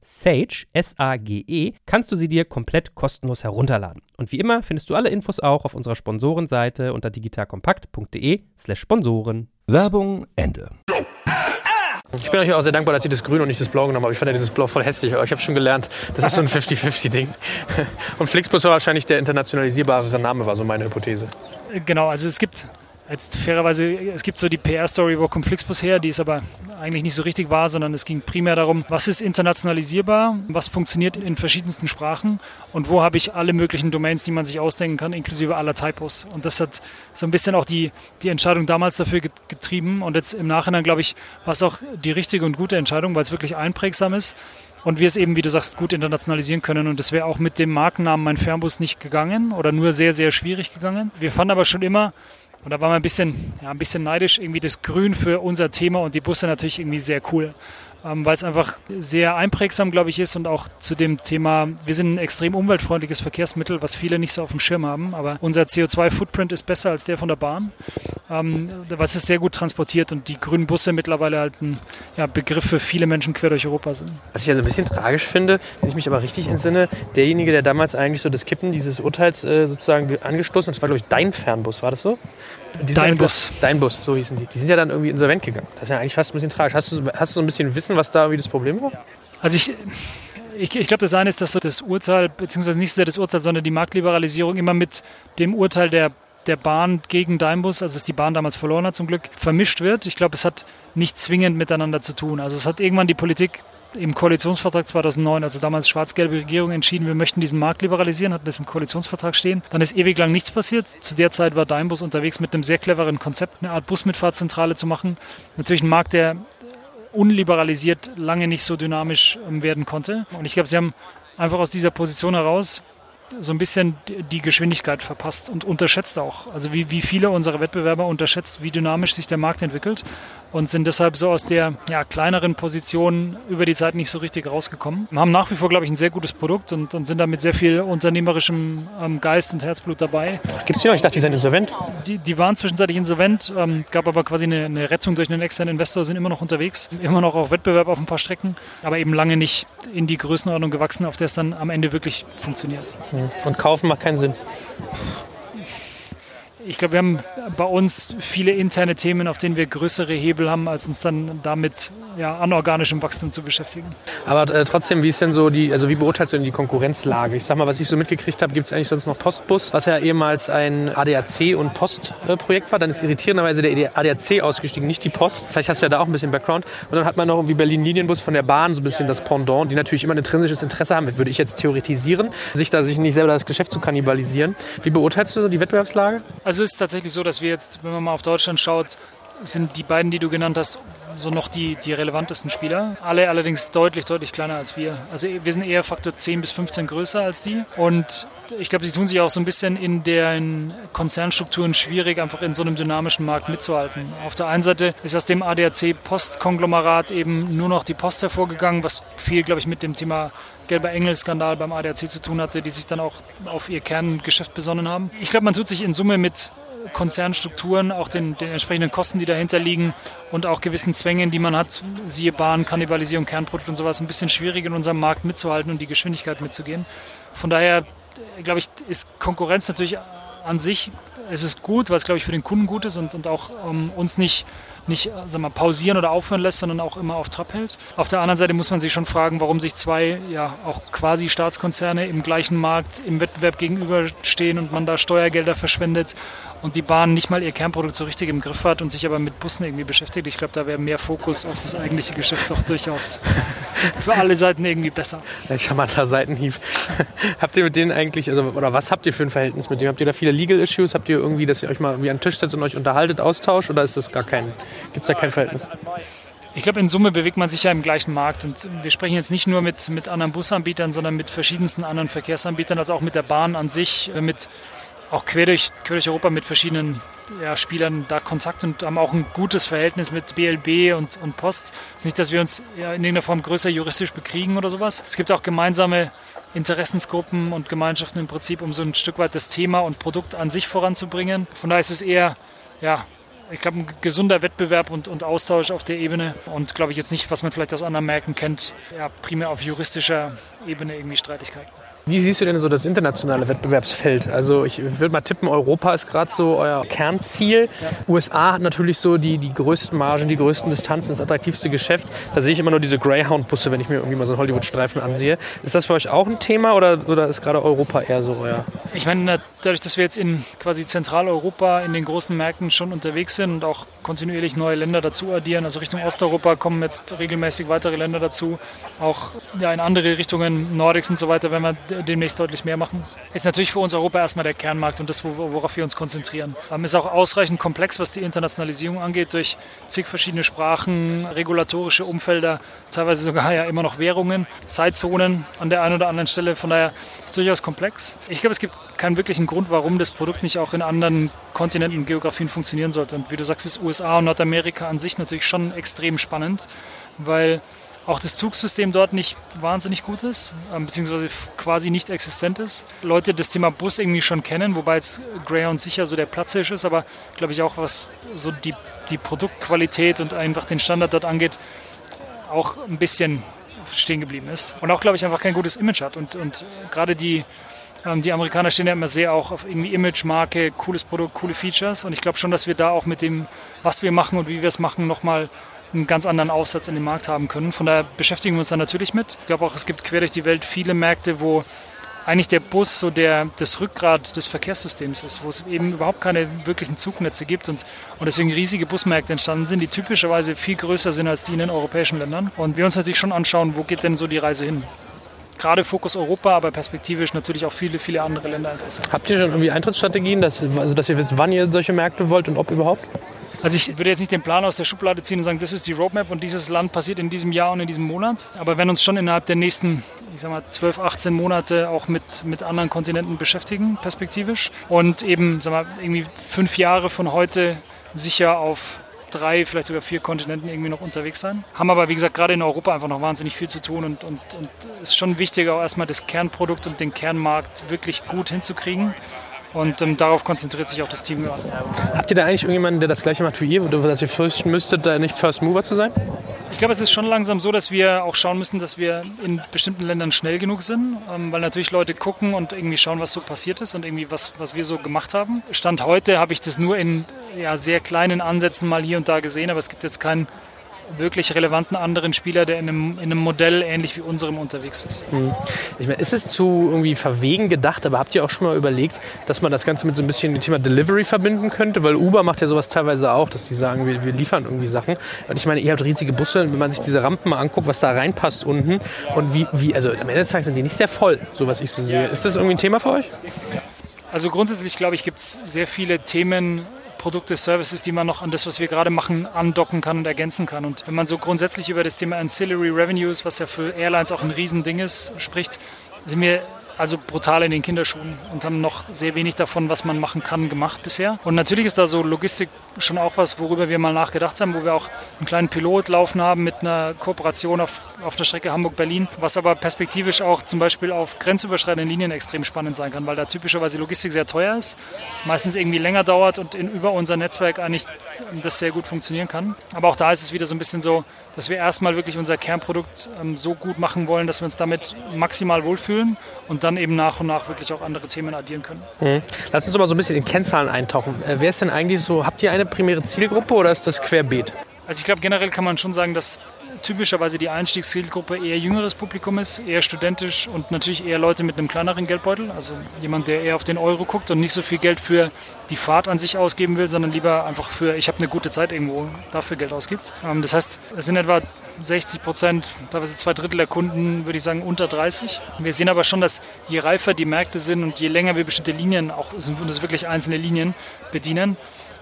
Sage, S-A-G-E, kannst du sie dir komplett kostenlos herunterladen. Und wie immer findest du alle Infos auch auf unserer Sponsorenseite unter digitalkompakt.de slash Sponsoren. Werbung Ende. Ich bin euch auch sehr dankbar, dass ihr das Grün und nicht das Blau genommen habt. Ich fand ja dieses Blau voll hässlich, aber ich habe schon gelernt, das ist so ein 50-50-Ding. Und Flixbus war wahrscheinlich der internationalisierbare Name, war so meine Hypothese. Genau, also es gibt Jetzt fairerweise, es gibt so die PR-Story, wo kommt Flixbus her, die ist aber eigentlich nicht so richtig wahr, sondern es ging primär darum, was ist internationalisierbar, was funktioniert in verschiedensten Sprachen und wo habe ich alle möglichen Domains, die man sich ausdenken kann, inklusive aller Typos. Und das hat so ein bisschen auch die, die Entscheidung damals dafür getrieben und jetzt im Nachhinein, glaube ich, war es auch die richtige und gute Entscheidung, weil es wirklich einprägsam ist und wir es eben, wie du sagst, gut internationalisieren können. Und das wäre auch mit dem Markennamen Mein Fernbus nicht gegangen oder nur sehr, sehr schwierig gegangen. Wir fanden aber schon immer, und da waren wir ein bisschen, ja, ein bisschen neidisch, irgendwie das Grün für unser Thema und die Busse natürlich irgendwie sehr cool weil es einfach sehr einprägsam, glaube ich, ist und auch zu dem Thema, wir sind ein extrem umweltfreundliches Verkehrsmittel, was viele nicht so auf dem Schirm haben, aber unser CO2-Footprint ist besser als der von der Bahn, ähm, was ist sehr gut transportiert und die grünen Busse mittlerweile halt ein ja, Begriff für viele Menschen quer durch Europa sind. Was ich also ein bisschen tragisch finde, wenn ich mich aber richtig entsinne, derjenige, der damals eigentlich so das Kippen dieses Urteils äh, sozusagen angestoßen hat, das war glaube ich dein Fernbus, war das so? Dein Bus. Dein Bus, so hießen die. Die sind ja dann irgendwie insolvent gegangen. Das ist ja eigentlich fast ein bisschen tragisch. Hast du, hast du so ein bisschen Wissen, was da irgendwie das Problem war? Also ich, ich, ich glaube, das eine ist, dass das Urteil, beziehungsweise nicht so sehr das Urteil, sondern die Marktliberalisierung immer mit dem Urteil der, der Bahn gegen Deinbus, also dass die Bahn damals verloren hat zum Glück, vermischt wird. Ich glaube, es hat nicht zwingend miteinander zu tun. Also es hat irgendwann die Politik im Koalitionsvertrag 2009, also damals schwarz-gelbe Regierung, entschieden, wir möchten diesen Markt liberalisieren, hatten das im Koalitionsvertrag stehen. Dann ist ewig lang nichts passiert. Zu der Zeit war Daimbus unterwegs mit einem sehr cleveren Konzept, eine Art Busmitfahrzentrale zu machen. Natürlich ein Markt, der unliberalisiert lange nicht so dynamisch ähm, werden konnte. Und ich glaube, sie haben einfach aus dieser Position heraus so ein bisschen die Geschwindigkeit verpasst und unterschätzt auch. Also wie, wie viele unserer Wettbewerber unterschätzt, wie dynamisch sich der Markt entwickelt und sind deshalb so aus der ja, kleineren Position über die Zeit nicht so richtig rausgekommen. Wir haben nach wie vor, glaube ich, ein sehr gutes Produkt und, und sind da mit sehr viel unternehmerischem ähm, Geist und Herzblut dabei. Gibt es die noch? Ich dachte, die sind insolvent. Die, die waren zwischenzeitlich insolvent, ähm, gab aber quasi eine, eine, Rettung durch einen externen Investor, sind immer noch unterwegs, immer noch auf Wettbewerb auf ein paar Strecken, aber eben lange nicht in die Größenordnung gewachsen, auf der es dann am Ende wirklich funktioniert. Und kaufen macht keinen Sinn ich glaube, wir haben bei uns viele interne Themen, auf denen wir größere Hebel haben, als uns dann damit ja, anorganischem Wachstum zu beschäftigen. Aber äh, trotzdem, wie ist denn so die, also wie beurteilst du denn die Konkurrenzlage? Ich sag mal, was ich so mitgekriegt habe, gibt es eigentlich sonst noch Postbus, was ja ehemals ein ADAC und Postprojekt äh, war. Dann ist irritierenderweise der ADAC ausgestiegen, nicht die Post. Vielleicht hast du ja da auch ein bisschen Background. Und dann hat man noch irgendwie Berlin Linienbus von der Bahn, so ein bisschen das Pendant, die natürlich immer ein intrinsisches Interesse haben, würde ich jetzt theoretisieren, sich da sich nicht selber das Geschäft zu kannibalisieren. Wie beurteilst du so die Wettbewerbslage? Also es ist tatsächlich so, dass wir jetzt, wenn man mal auf Deutschland schaut, sind die beiden, die du genannt hast, so noch die, die relevantesten Spieler. Alle allerdings deutlich, deutlich kleiner als wir. Also wir sind eher Faktor 10 bis 15 größer als die. Und ich glaube, sie tun sich auch so ein bisschen in den Konzernstrukturen schwierig, einfach in so einem dynamischen Markt mitzuhalten. Auf der einen Seite ist aus dem ADAC-Postkonglomerat eben nur noch die Post hervorgegangen, was viel, glaube ich, mit dem Thema gelber Engel-Skandal beim ADAC zu tun hatte, die sich dann auch auf ihr Kerngeschäft besonnen haben. Ich glaube, man tut sich in Summe mit Konzernstrukturen, auch den, den, entsprechenden Kosten, die dahinter liegen und auch gewissen Zwängen, die man hat, siehe Bahn, Kannibalisierung, Kernprodukt und sowas, ein bisschen schwierig in unserem Markt mitzuhalten und die Geschwindigkeit mitzugehen. Von daher, glaube ich, ist Konkurrenz natürlich an sich, es ist gut, weil es, glaube ich, für den Kunden gut ist und, und auch um, uns nicht nicht sag mal, pausieren oder aufhören lässt, sondern auch immer auf Trab hält. Auf der anderen Seite muss man sich schon fragen, warum sich zwei ja auch quasi Staatskonzerne im gleichen Markt im Wettbewerb gegenüberstehen und man da Steuergelder verschwendet und die Bahn nicht mal ihr Kernprodukt so richtig im Griff hat und sich aber mit Bussen irgendwie beschäftigt. Ich glaube, da wäre mehr Fokus auf das eigentliche Geschäft doch durchaus [LAUGHS] für alle Seiten irgendwie besser. Ein charmanter Seitenhieb. [LAUGHS] habt ihr mit denen eigentlich, also, oder was habt ihr für ein Verhältnis mit denen? Habt ihr da viele Legal Issues? Habt ihr irgendwie, dass ihr euch mal irgendwie an den Tisch setzt und euch unterhaltet, austauscht oder ist das gar kein, gibt es da kein Verhältnis? Ich glaube, in Summe bewegt man sich ja im gleichen Markt. Und wir sprechen jetzt nicht nur mit, mit anderen Busanbietern, sondern mit verschiedensten anderen Verkehrsanbietern, also auch mit der Bahn an sich, mit auch quer durch, quer durch Europa mit verschiedenen ja, Spielern da Kontakt und haben auch ein gutes Verhältnis mit BLB und, und Post. Es ist nicht, dass wir uns in irgendeiner Form größer juristisch bekriegen oder sowas. Es gibt auch gemeinsame Interessensgruppen und Gemeinschaften im Prinzip, um so ein Stück weit das Thema und Produkt an sich voranzubringen. Von daher ist es eher, ja, ich glaube, ein gesunder Wettbewerb und, und Austausch auf der Ebene und glaube ich jetzt nicht, was man vielleicht aus anderen Märkten kennt, ja, primär auf juristischer Ebene irgendwie Streitigkeiten. Wie siehst du denn so das internationale Wettbewerbsfeld? Also ich würde mal tippen, Europa ist gerade so euer Kernziel. USA hat natürlich so die, die größten Margen, die größten Distanzen, das attraktivste Geschäft. Da sehe ich immer nur diese Greyhound-Busse, wenn ich mir irgendwie mal so einen Hollywood-Streifen ansehe. Ist das für euch auch ein Thema oder, oder ist gerade Europa eher so euer? Ich meine, dadurch, dass wir jetzt in quasi Zentraleuropa in den großen Märkten schon unterwegs sind und auch kontinuierlich neue Länder dazu addieren, also Richtung Osteuropa kommen jetzt regelmäßig weitere Länder dazu, auch ja, in andere Richtungen, Nordics und so weiter, wenn wir demnächst deutlich mehr machen. Ist natürlich für uns Europa erstmal der Kernmarkt und das, worauf wir uns konzentrieren. Ähm, ist auch ausreichend komplex, was die Internationalisierung angeht, durch zig verschiedene Sprachen, regulatorische Umfelder, teilweise sogar ja immer noch Währungen, Zeitzonen an der einen oder anderen Stelle. Von daher ist es durchaus komplex. Ich glaube, es gibt keinen wirklichen Grund, warum das Produkt nicht auch in anderen Kontinenten und Geografien funktionieren sollte. Und wie du sagst, ist USA und Nordamerika an sich natürlich schon extrem spannend, weil auch das Zugsystem dort nicht wahnsinnig gut ist, ähm, beziehungsweise quasi nicht existent ist. Leute das Thema Bus irgendwie schon kennen, wobei jetzt Greyhound sicher so der Platzhirsch ist, aber glaube ich auch, was so die, die Produktqualität und einfach den Standard dort angeht, auch ein bisschen stehen geblieben ist. Und auch, glaube ich, einfach kein gutes Image hat. Und, und gerade die, ähm, die Amerikaner stehen ja immer sehr auch auf irgendwie Image, Marke, cooles Produkt, coole Features. Und ich glaube schon, dass wir da auch mit dem, was wir machen und wie wir es machen, nochmal einen ganz anderen Aufsatz in den Markt haben können. Von daher beschäftigen wir uns da natürlich mit. Ich glaube auch, es gibt quer durch die Welt viele Märkte, wo eigentlich der Bus so der, das Rückgrat des Verkehrssystems ist, wo es eben überhaupt keine wirklichen Zugnetze gibt und, und deswegen riesige Busmärkte entstanden sind, die typischerweise viel größer sind als die in den europäischen Ländern. Und wir uns natürlich schon anschauen, wo geht denn so die Reise hin gerade Fokus Europa, aber perspektivisch natürlich auch viele, viele andere Länder interessieren. Habt ihr schon irgendwie Eintrittsstrategien, dass, also dass ihr wisst, wann ihr solche Märkte wollt und ob überhaupt? Also ich würde jetzt nicht den Plan aus der Schublade ziehen und sagen, das ist die Roadmap und dieses Land passiert in diesem Jahr und in diesem Monat. Aber wenn uns schon innerhalb der nächsten, ich sag mal, 12, 18 Monate auch mit, mit anderen Kontinenten beschäftigen, perspektivisch. Und eben, sag mal, irgendwie fünf Jahre von heute sicher auf drei, vielleicht sogar vier Kontinenten irgendwie noch unterwegs sein. Haben aber, wie gesagt, gerade in Europa einfach noch wahnsinnig viel zu tun und, und, und ist schon wichtig, auch erstmal das Kernprodukt und den Kernmarkt wirklich gut hinzukriegen. Und ähm, darauf konzentriert sich auch das Team gerade. Habt ihr da eigentlich irgendjemanden, der das gleiche macht wie ihr, dass ihr fürchten müsstet, da nicht First Mover zu sein? Ich glaube, es ist schon langsam so, dass wir auch schauen müssen, dass wir in bestimmten Ländern schnell genug sind, ähm, weil natürlich Leute gucken und irgendwie schauen, was so passiert ist und irgendwie was, was wir so gemacht haben. Stand heute habe ich das nur in ja, sehr kleinen Ansätzen mal hier und da gesehen, aber es gibt jetzt keinen wirklich relevanten anderen Spieler, der in einem, in einem Modell ähnlich wie unserem unterwegs ist. Mhm. Ich meine, ist es zu irgendwie verwegen gedacht, aber habt ihr auch schon mal überlegt, dass man das Ganze mit so ein bisschen dem Thema Delivery verbinden könnte? Weil Uber macht ja sowas teilweise auch, dass die sagen, wir, wir liefern irgendwie Sachen. Und ich meine, ihr habt riesige Busse, wenn man sich diese Rampen mal anguckt, was da reinpasst unten und wie, wie also am Ende des Tages sind die nicht sehr voll, so was ich so sehe. Ist das irgendwie ein Thema für euch? Also grundsätzlich glaube ich, gibt es sehr viele Themen, Produkte, Services, die man noch an das, was wir gerade machen, andocken kann und ergänzen kann. Und wenn man so grundsätzlich über das Thema Ancillary Revenues, was ja für Airlines auch ein Riesending ist, spricht, sind wir also brutal in den Kinderschuhen und haben noch sehr wenig davon, was man machen kann, gemacht bisher. Und natürlich ist da so Logistik schon auch was, worüber wir mal nachgedacht haben, wo wir auch einen kleinen Pilot laufen haben mit einer Kooperation auf, auf der Strecke Hamburg-Berlin, was aber perspektivisch auch zum Beispiel auf grenzüberschreitenden Linien extrem spannend sein kann, weil da typischerweise Logistik sehr teuer ist, meistens irgendwie länger dauert und in, über unser Netzwerk eigentlich das sehr gut funktionieren kann. Aber auch da ist es wieder so ein bisschen so, dass wir erstmal wirklich unser Kernprodukt ähm, so gut machen wollen, dass wir uns damit maximal wohlfühlen und dann dann eben nach und nach wirklich auch andere Themen addieren können. Mhm. Lass uns mal so ein bisschen in Kennzahlen eintauchen. Äh, wer ist denn eigentlich so, habt ihr eine primäre Zielgruppe oder ist das querbeet? Also ich glaube generell kann man schon sagen, dass typischerweise die Einstiegszielgruppe eher jüngeres Publikum ist, eher studentisch und natürlich eher Leute mit einem kleineren Geldbeutel. Also jemand, der eher auf den Euro guckt und nicht so viel Geld für die Fahrt an sich ausgeben will, sondern lieber einfach für, ich habe eine gute Zeit irgendwo, dafür Geld ausgibt. Ähm, das heißt, es sind etwa 60 Prozent, teilweise zwei Drittel der Kunden, würde ich sagen, unter 30. Wir sehen aber schon, dass je reifer die Märkte sind und je länger wir bestimmte Linien, auch sind das wirklich einzelne Linien, bedienen,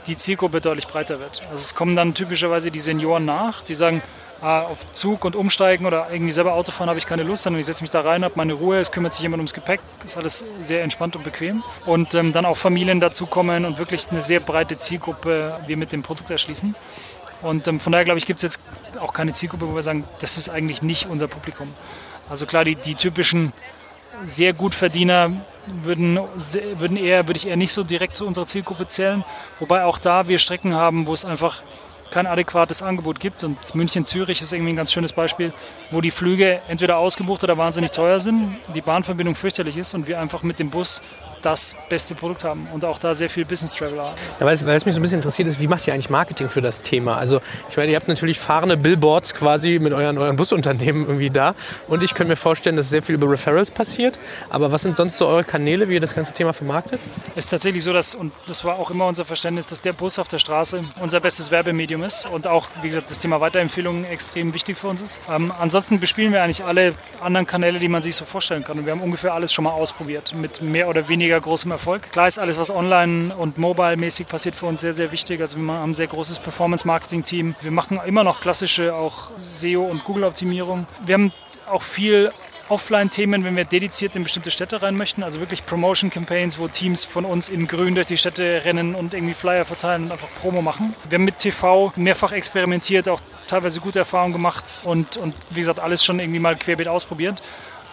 die Zielgruppe deutlich breiter wird. Also es kommen dann typischerweise die Senioren nach, die sagen, ah, auf Zug und umsteigen oder irgendwie selber Auto fahren habe ich keine Lust, sondern ich setze mich da rein, habe meine Ruhe, es kümmert sich jemand ums Gepäck, ist alles sehr entspannt und bequem. Und ähm, dann auch Familien dazukommen und wirklich eine sehr breite Zielgruppe wir mit dem Produkt erschließen. Und ähm, von daher glaube ich, gibt es jetzt auch keine Zielgruppe, wo wir sagen, das ist eigentlich nicht unser Publikum. Also klar, die, die typischen sehr gut Verdiener würden, würden eher, würde ich eher nicht so direkt zu unserer Zielgruppe zählen. Wobei auch da wir Strecken haben, wo es einfach kein adäquates Angebot gibt. Und München-Zürich ist irgendwie ein ganz schönes Beispiel, wo die Flüge entweder ausgebucht oder wahnsinnig teuer sind, die Bahnverbindung fürchterlich ist und wir einfach mit dem Bus das beste Produkt haben und auch da sehr viel Business Travel haben. Ja, weil, es, mich so ein bisschen interessiert ist, wie macht ihr eigentlich Marketing für das Thema? Also ich meine, ihr habt natürlich fahrende Billboards quasi mit euren, euren Busunternehmen irgendwie da und ich könnte mir vorstellen, dass sehr viel über Referrals passiert. Aber was sind sonst so eure Kanäle, wie ihr das ganze Thema vermarktet? Es ist tatsächlich so, dass, und das war auch immer unser Verständnis, dass der Bus auf der Straße unser bestes Werbemedium ist und auch, wie gesagt, das Thema Weiterempfehlungen extrem wichtig für uns ist. Ähm, ansonsten bespielen wir eigentlich alle anderen Kanäle, die man sich so vorstellen kann. Und wir haben ungefähr alles schon mal ausprobiert mit mehr oder weniger weniger großem Erfolg. Klar ist alles, was online und mobile-mäßig passiert, für uns sehr, sehr wichtig. Also wir haben ein sehr großes Performance-Marketing-Team. Wir machen immer noch klassische auch SEO- und Google-Optimierung. Wir haben auch viel Offline-Themen, wenn wir dediziert in bestimmte Städte rein möchten, also wirklich Promotion-Campaigns, wo Teams von uns in grün durch die Städte rennen und irgendwie Flyer verteilen und einfach Promo machen. Wir haben mit TV mehrfach experimentiert, auch teilweise gute Erfahrungen gemacht und, und wie gesagt, alles schon irgendwie mal querbeet ausprobiert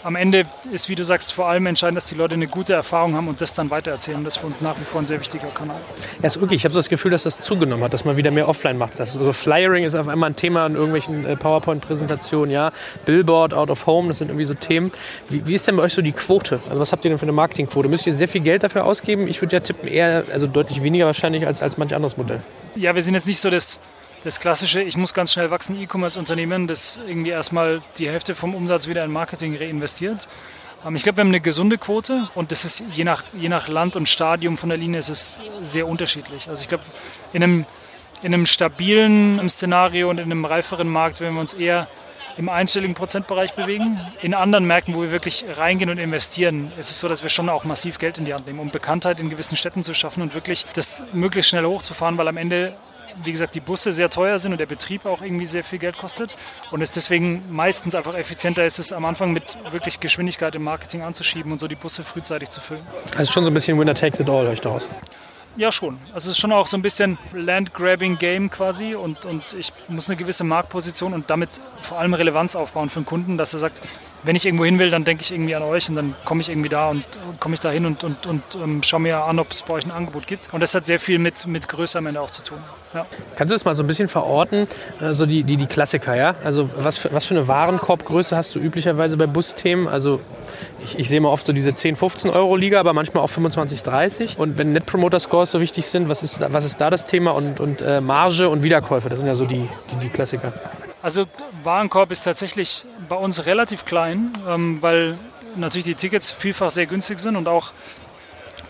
am Ende ist, wie du sagst, vor allem entscheidend, dass die Leute eine gute Erfahrung haben und das dann weitererzählen. Das ist für uns nach wie vor ein sehr wichtiger Kanal. Ja, ist wirklich. Ich habe so das Gefühl, dass das zugenommen hat, dass man wieder mehr offline macht. Also so Flyering ist auf einmal ein Thema in irgendwelchen äh, PowerPoint-Präsentationen, ja. Billboard, Out of Home, das sind irgendwie so Themen. Wie, wie, ist denn bei euch so die Quote? Also was habt ihr denn für eine Marketingquote? Müsst ihr sehr viel Geld dafür ausgeben? Ich würde ja tippen, eher, also deutlich weniger wahrscheinlich als, als manch anderes Modell. Ja, wir sind jetzt nicht so das das klassische, ich muss ganz schnell wachsen, E-Commerce-Unternehmen, das irgendwie erstmal die Hälfte vom Umsatz wieder in Marketing reinvestiert. Ähm, ich glaube, wir haben eine gesunde Quote und das ist je nach, je nach Land und Stadium von der Linie ist es sehr unterschiedlich. Also ich glaube, in einem, in einem stabilen Szenario und in einem reiferen Markt werden wir uns eher im einstelligen Prozentbereich bewegen. In anderen Märkten, wo wir wirklich reingehen und investieren, ist es so, dass wir schon auch massiv Geld in die Hand nehmen, um Bekanntheit in gewissen Städten zu schaffen und wirklich das möglichst schnell hochzufahren, weil am Ende wie gesagt, die Busse sehr teuer sind und der Betrieb auch irgendwie sehr viel Geld kostet und es deswegen meistens einfach effizienter ist, es am Anfang mit wirklich Geschwindigkeit im Marketing anzuschieben und so die Busse frühzeitig zu füllen. Also schon so ein bisschen Winner takes it all, höre ich daraus. Ja, schon. Also es ist schon auch so ein bisschen Land-Grabbing-Game quasi und, und ich muss eine gewisse Marktposition und damit vor allem Relevanz aufbauen für den Kunden, dass er sagt, wenn ich irgendwo hin will, dann denke ich irgendwie an euch und dann komme ich irgendwie da und komme ich da hin und, und, und ähm, schaue mir an, ob es bei euch ein Angebot gibt. Und das hat sehr viel mit, mit Größe am Ende auch zu tun. Ja. Kannst du das mal so ein bisschen verorten, also die, die, die Klassiker, ja? Also was für, was für eine Warenkorbgröße hast du üblicherweise bei Busthemen? Also ich, ich sehe mal oft so diese 10, 15 Euro Liga, aber manchmal auch 25, 30. Und wenn Net Promoter Scores so wichtig sind, was ist, was ist da das Thema? Und, und äh, Marge und Wiederkäufe, das sind ja so die, die, die Klassiker. Also Warenkorb ist tatsächlich bei uns relativ klein, ähm, weil natürlich die Tickets vielfach sehr günstig sind und auch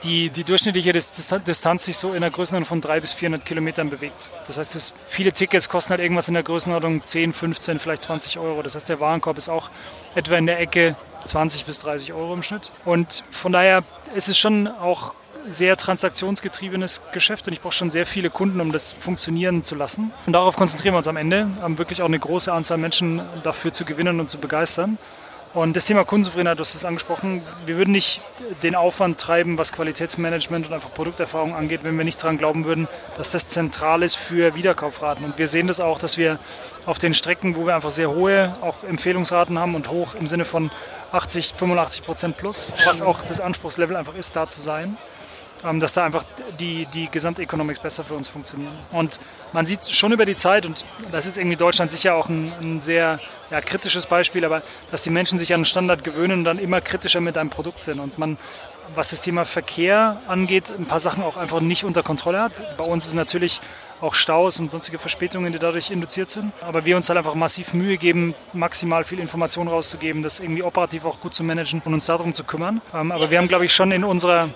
die, die durchschnittliche Distanz sich so in der Größenordnung von 300 bis 400 Kilometern bewegt. Das heißt, das, viele Tickets kosten halt irgendwas in der Größenordnung 10, 15, vielleicht 20 Euro. Das heißt, der Warenkorb ist auch etwa in der Ecke 20 bis 30 Euro im Schnitt. Und von daher ist es schon auch sehr transaktionsgetriebenes Geschäft und ich brauche schon sehr viele Kunden, um das funktionieren zu lassen. Und darauf konzentrieren wir uns am Ende, um wirklich auch eine große Anzahl Menschen dafür zu gewinnen und zu begeistern. Und das Thema Kundenzufriedenheit, du hast es angesprochen, wir würden nicht den Aufwand treiben, was Qualitätsmanagement und einfach Produkterfahrung angeht, wenn wir nicht daran glauben würden, dass das zentral ist für Wiederkaufraten. Und wir sehen das auch, dass wir auf den Strecken, wo wir einfach sehr hohe auch Empfehlungsraten haben und hoch im Sinne von 80, 85 Prozent plus, was auch das Anspruchslevel einfach ist, da zu sein, dass da einfach die, die Gesamteconomics besser für uns funktionieren. Und man sieht schon über die Zeit, und das ist irgendwie Deutschland sicher auch ein, ein sehr ja, kritisches Beispiel, aber dass die Menschen sich an einen Standard gewöhnen und dann immer kritischer mit einem Produkt sind und man was das Thema Verkehr angeht, ein paar Sachen auch einfach nicht unter Kontrolle hat. Bei uns ist natürlich auch Staus und sonstige Verspätungen, die dadurch induziert sind. Aber wir uns halt einfach massiv Mühe geben, maximal viel Information rauszugeben, das irgendwie operativ auch gut zu managen und uns darum zu kümmern. Ähm, aber wir haben, glaube ich, schon in unserer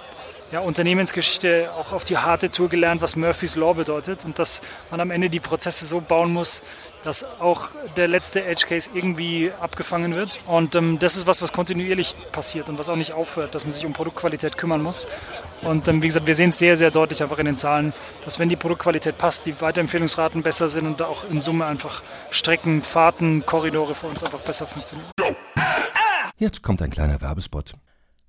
ja, Unternehmensgeschichte auch auf die harte Tour gelernt, was Murphy's Law bedeutet und dass man am Ende die Prozesse so bauen muss, dass auch der letzte Edge Case irgendwie abgefangen wird. Und ähm, das ist was, was kontinuierlich passiert und was auch nicht aufhört, dass man sich um Produktqualität kümmern muss. Und ähm, wie gesagt, wir sehen es sehr, sehr deutlich einfach in den Zahlen, dass wenn die Produktqualität passt, die Weiterempfehlungsraten besser sind und auch in Summe einfach Strecken, Fahrten, Korridore für uns einfach besser funktionieren. Jetzt kommt ein kleiner Werbespot.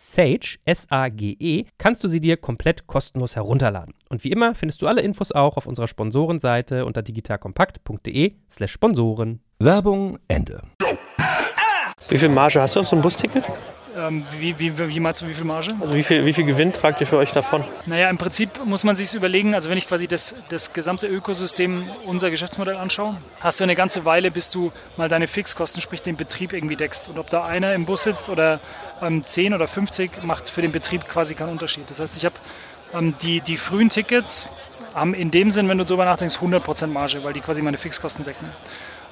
Sage, S-A-G-E, kannst du sie dir komplett kostenlos herunterladen. Und wie immer findest du alle Infos auch auf unserer Sponsorenseite unter digitalkompakt.de slash Sponsoren. Werbung Ende. Wie viel Marge hast du auf so einem Busticket? Ähm, wie, wie, wie, meinst du, wie viel Marge? Also wie viel, wie viel Gewinn tragt ihr für euch davon? Naja, im Prinzip muss man sich überlegen, also wenn ich quasi das, das gesamte Ökosystem, unser Geschäftsmodell anschaue, hast du eine ganze Weile, bis du mal deine Fixkosten, sprich den Betrieb irgendwie deckst. Und ob da einer im Bus sitzt oder ähm, 10 oder 50, macht für den Betrieb quasi keinen Unterschied. Das heißt, ich habe ähm, die, die frühen Tickets, haben in dem Sinn, wenn du darüber nachdenkst, 100% Marge, weil die quasi meine Fixkosten decken.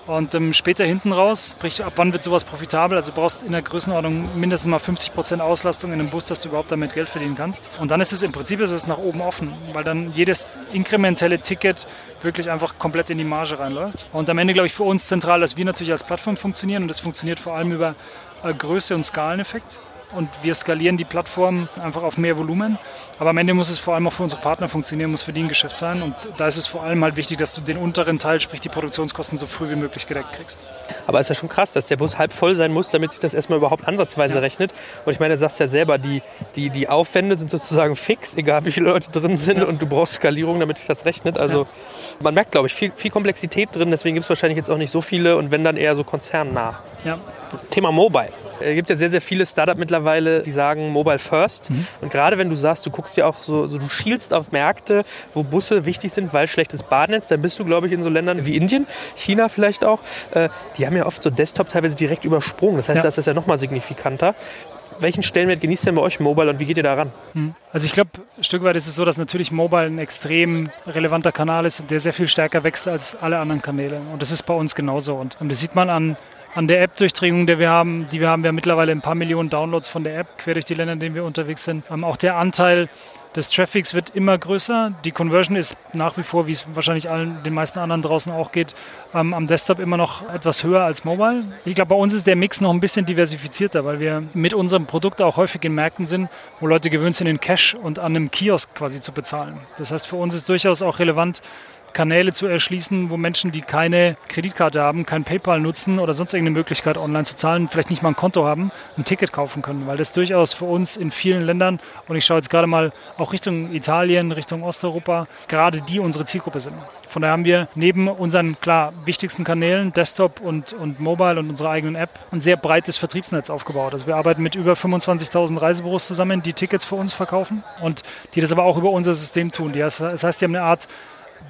Und ähm, später hinten raus, sprich, ab wann wird sowas profitabel? Also du brauchst in der Größenordnung mindestens mal 50 Prozent Auslastung in einem Bus, dass du überhaupt damit Geld verdienen kannst. Und dann ist es im Prinzip ist es nach oben offen, weil dann jedes inkrementelle Ticket wirklich einfach komplett in die Marge reinläuft. Und am Ende, glaube ich, für uns zentral, dass wir natürlich als Plattform funktionieren und das funktioniert vor allem über äh, Größe und Skaleneffekt. Und wir skalieren die Plattform einfach auf mehr Volumen. Aber am Ende muss es vor allem auch für unsere Partner funktionieren, muss für die ein Geschäft sein. Und da ist es vor allem halt wichtig, dass du den unteren Teil, sprich die Produktionskosten, so früh wie möglich gedeckt kriegst. Aber es ist ja schon krass, dass der Bus halb voll sein muss, damit sich das erstmal überhaupt ansatzweise ja. rechnet. Und ich meine, du sagst ja selber, die, die, die Aufwände sind sozusagen fix, egal wie viele Leute drin sind. Ja. Und du brauchst Skalierung, damit sich das rechnet. Also ja. man merkt, glaube ich, viel, viel Komplexität drin. Deswegen gibt es wahrscheinlich jetzt auch nicht so viele und wenn dann eher so konzernnah. Ja. Thema Mobile. Es gibt ja sehr, sehr viele Startups mittlerweile, die sagen Mobile First. Mhm. Und gerade wenn du sagst, du guckst ja auch so, so, du schielst auf Märkte, wo Busse wichtig sind, weil schlechtes Badnetz, dann bist du, glaube ich, in so Ländern wie Indien, China vielleicht auch. Äh, die haben ja oft so Desktop teilweise direkt übersprungen. Das heißt, ja. das ist ja nochmal signifikanter. Welchen Stellenwert genießt denn bei euch Mobile und wie geht ihr da ran? Mhm. Also ich glaube, ein Stück weit ist es so, dass natürlich Mobile ein extrem relevanter Kanal ist, der sehr viel stärker wächst als alle anderen Kanäle. Und das ist bei uns genauso. Und das sieht man an an der App-Durchdringung, die wir haben, die wir haben, wir haben mittlerweile ein paar Millionen Downloads von der App, quer durch die Länder, in denen wir unterwegs sind. Ähm, auch der Anteil des Traffics wird immer größer. Die Conversion ist nach wie vor, wie es wahrscheinlich allen, den meisten anderen draußen auch geht, ähm, am Desktop immer noch etwas höher als Mobile. Ich glaube, bei uns ist der Mix noch ein bisschen diversifizierter, weil wir mit unserem Produkt auch häufig in Märkten sind, wo Leute gewöhnt sind, in Cash und an einem Kiosk quasi zu bezahlen. Das heißt, für uns ist durchaus auch relevant, Kanäle zu erschließen, wo Menschen, die keine Kreditkarte haben, kein PayPal nutzen oder sonst irgendeine Möglichkeit online zu zahlen, vielleicht nicht mal ein Konto haben, ein Ticket kaufen können, weil das durchaus für uns in vielen Ländern und ich schaue jetzt gerade mal auch Richtung Italien, Richtung Osteuropa, gerade die unsere Zielgruppe sind. Von daher haben wir neben unseren klar wichtigsten Kanälen, Desktop und, und Mobile und unserer eigenen App, ein sehr breites Vertriebsnetz aufgebaut. Also wir arbeiten mit über 25.000 Reisebüros zusammen, die Tickets für uns verkaufen und die das aber auch über unser System tun. Das heißt, die haben eine Art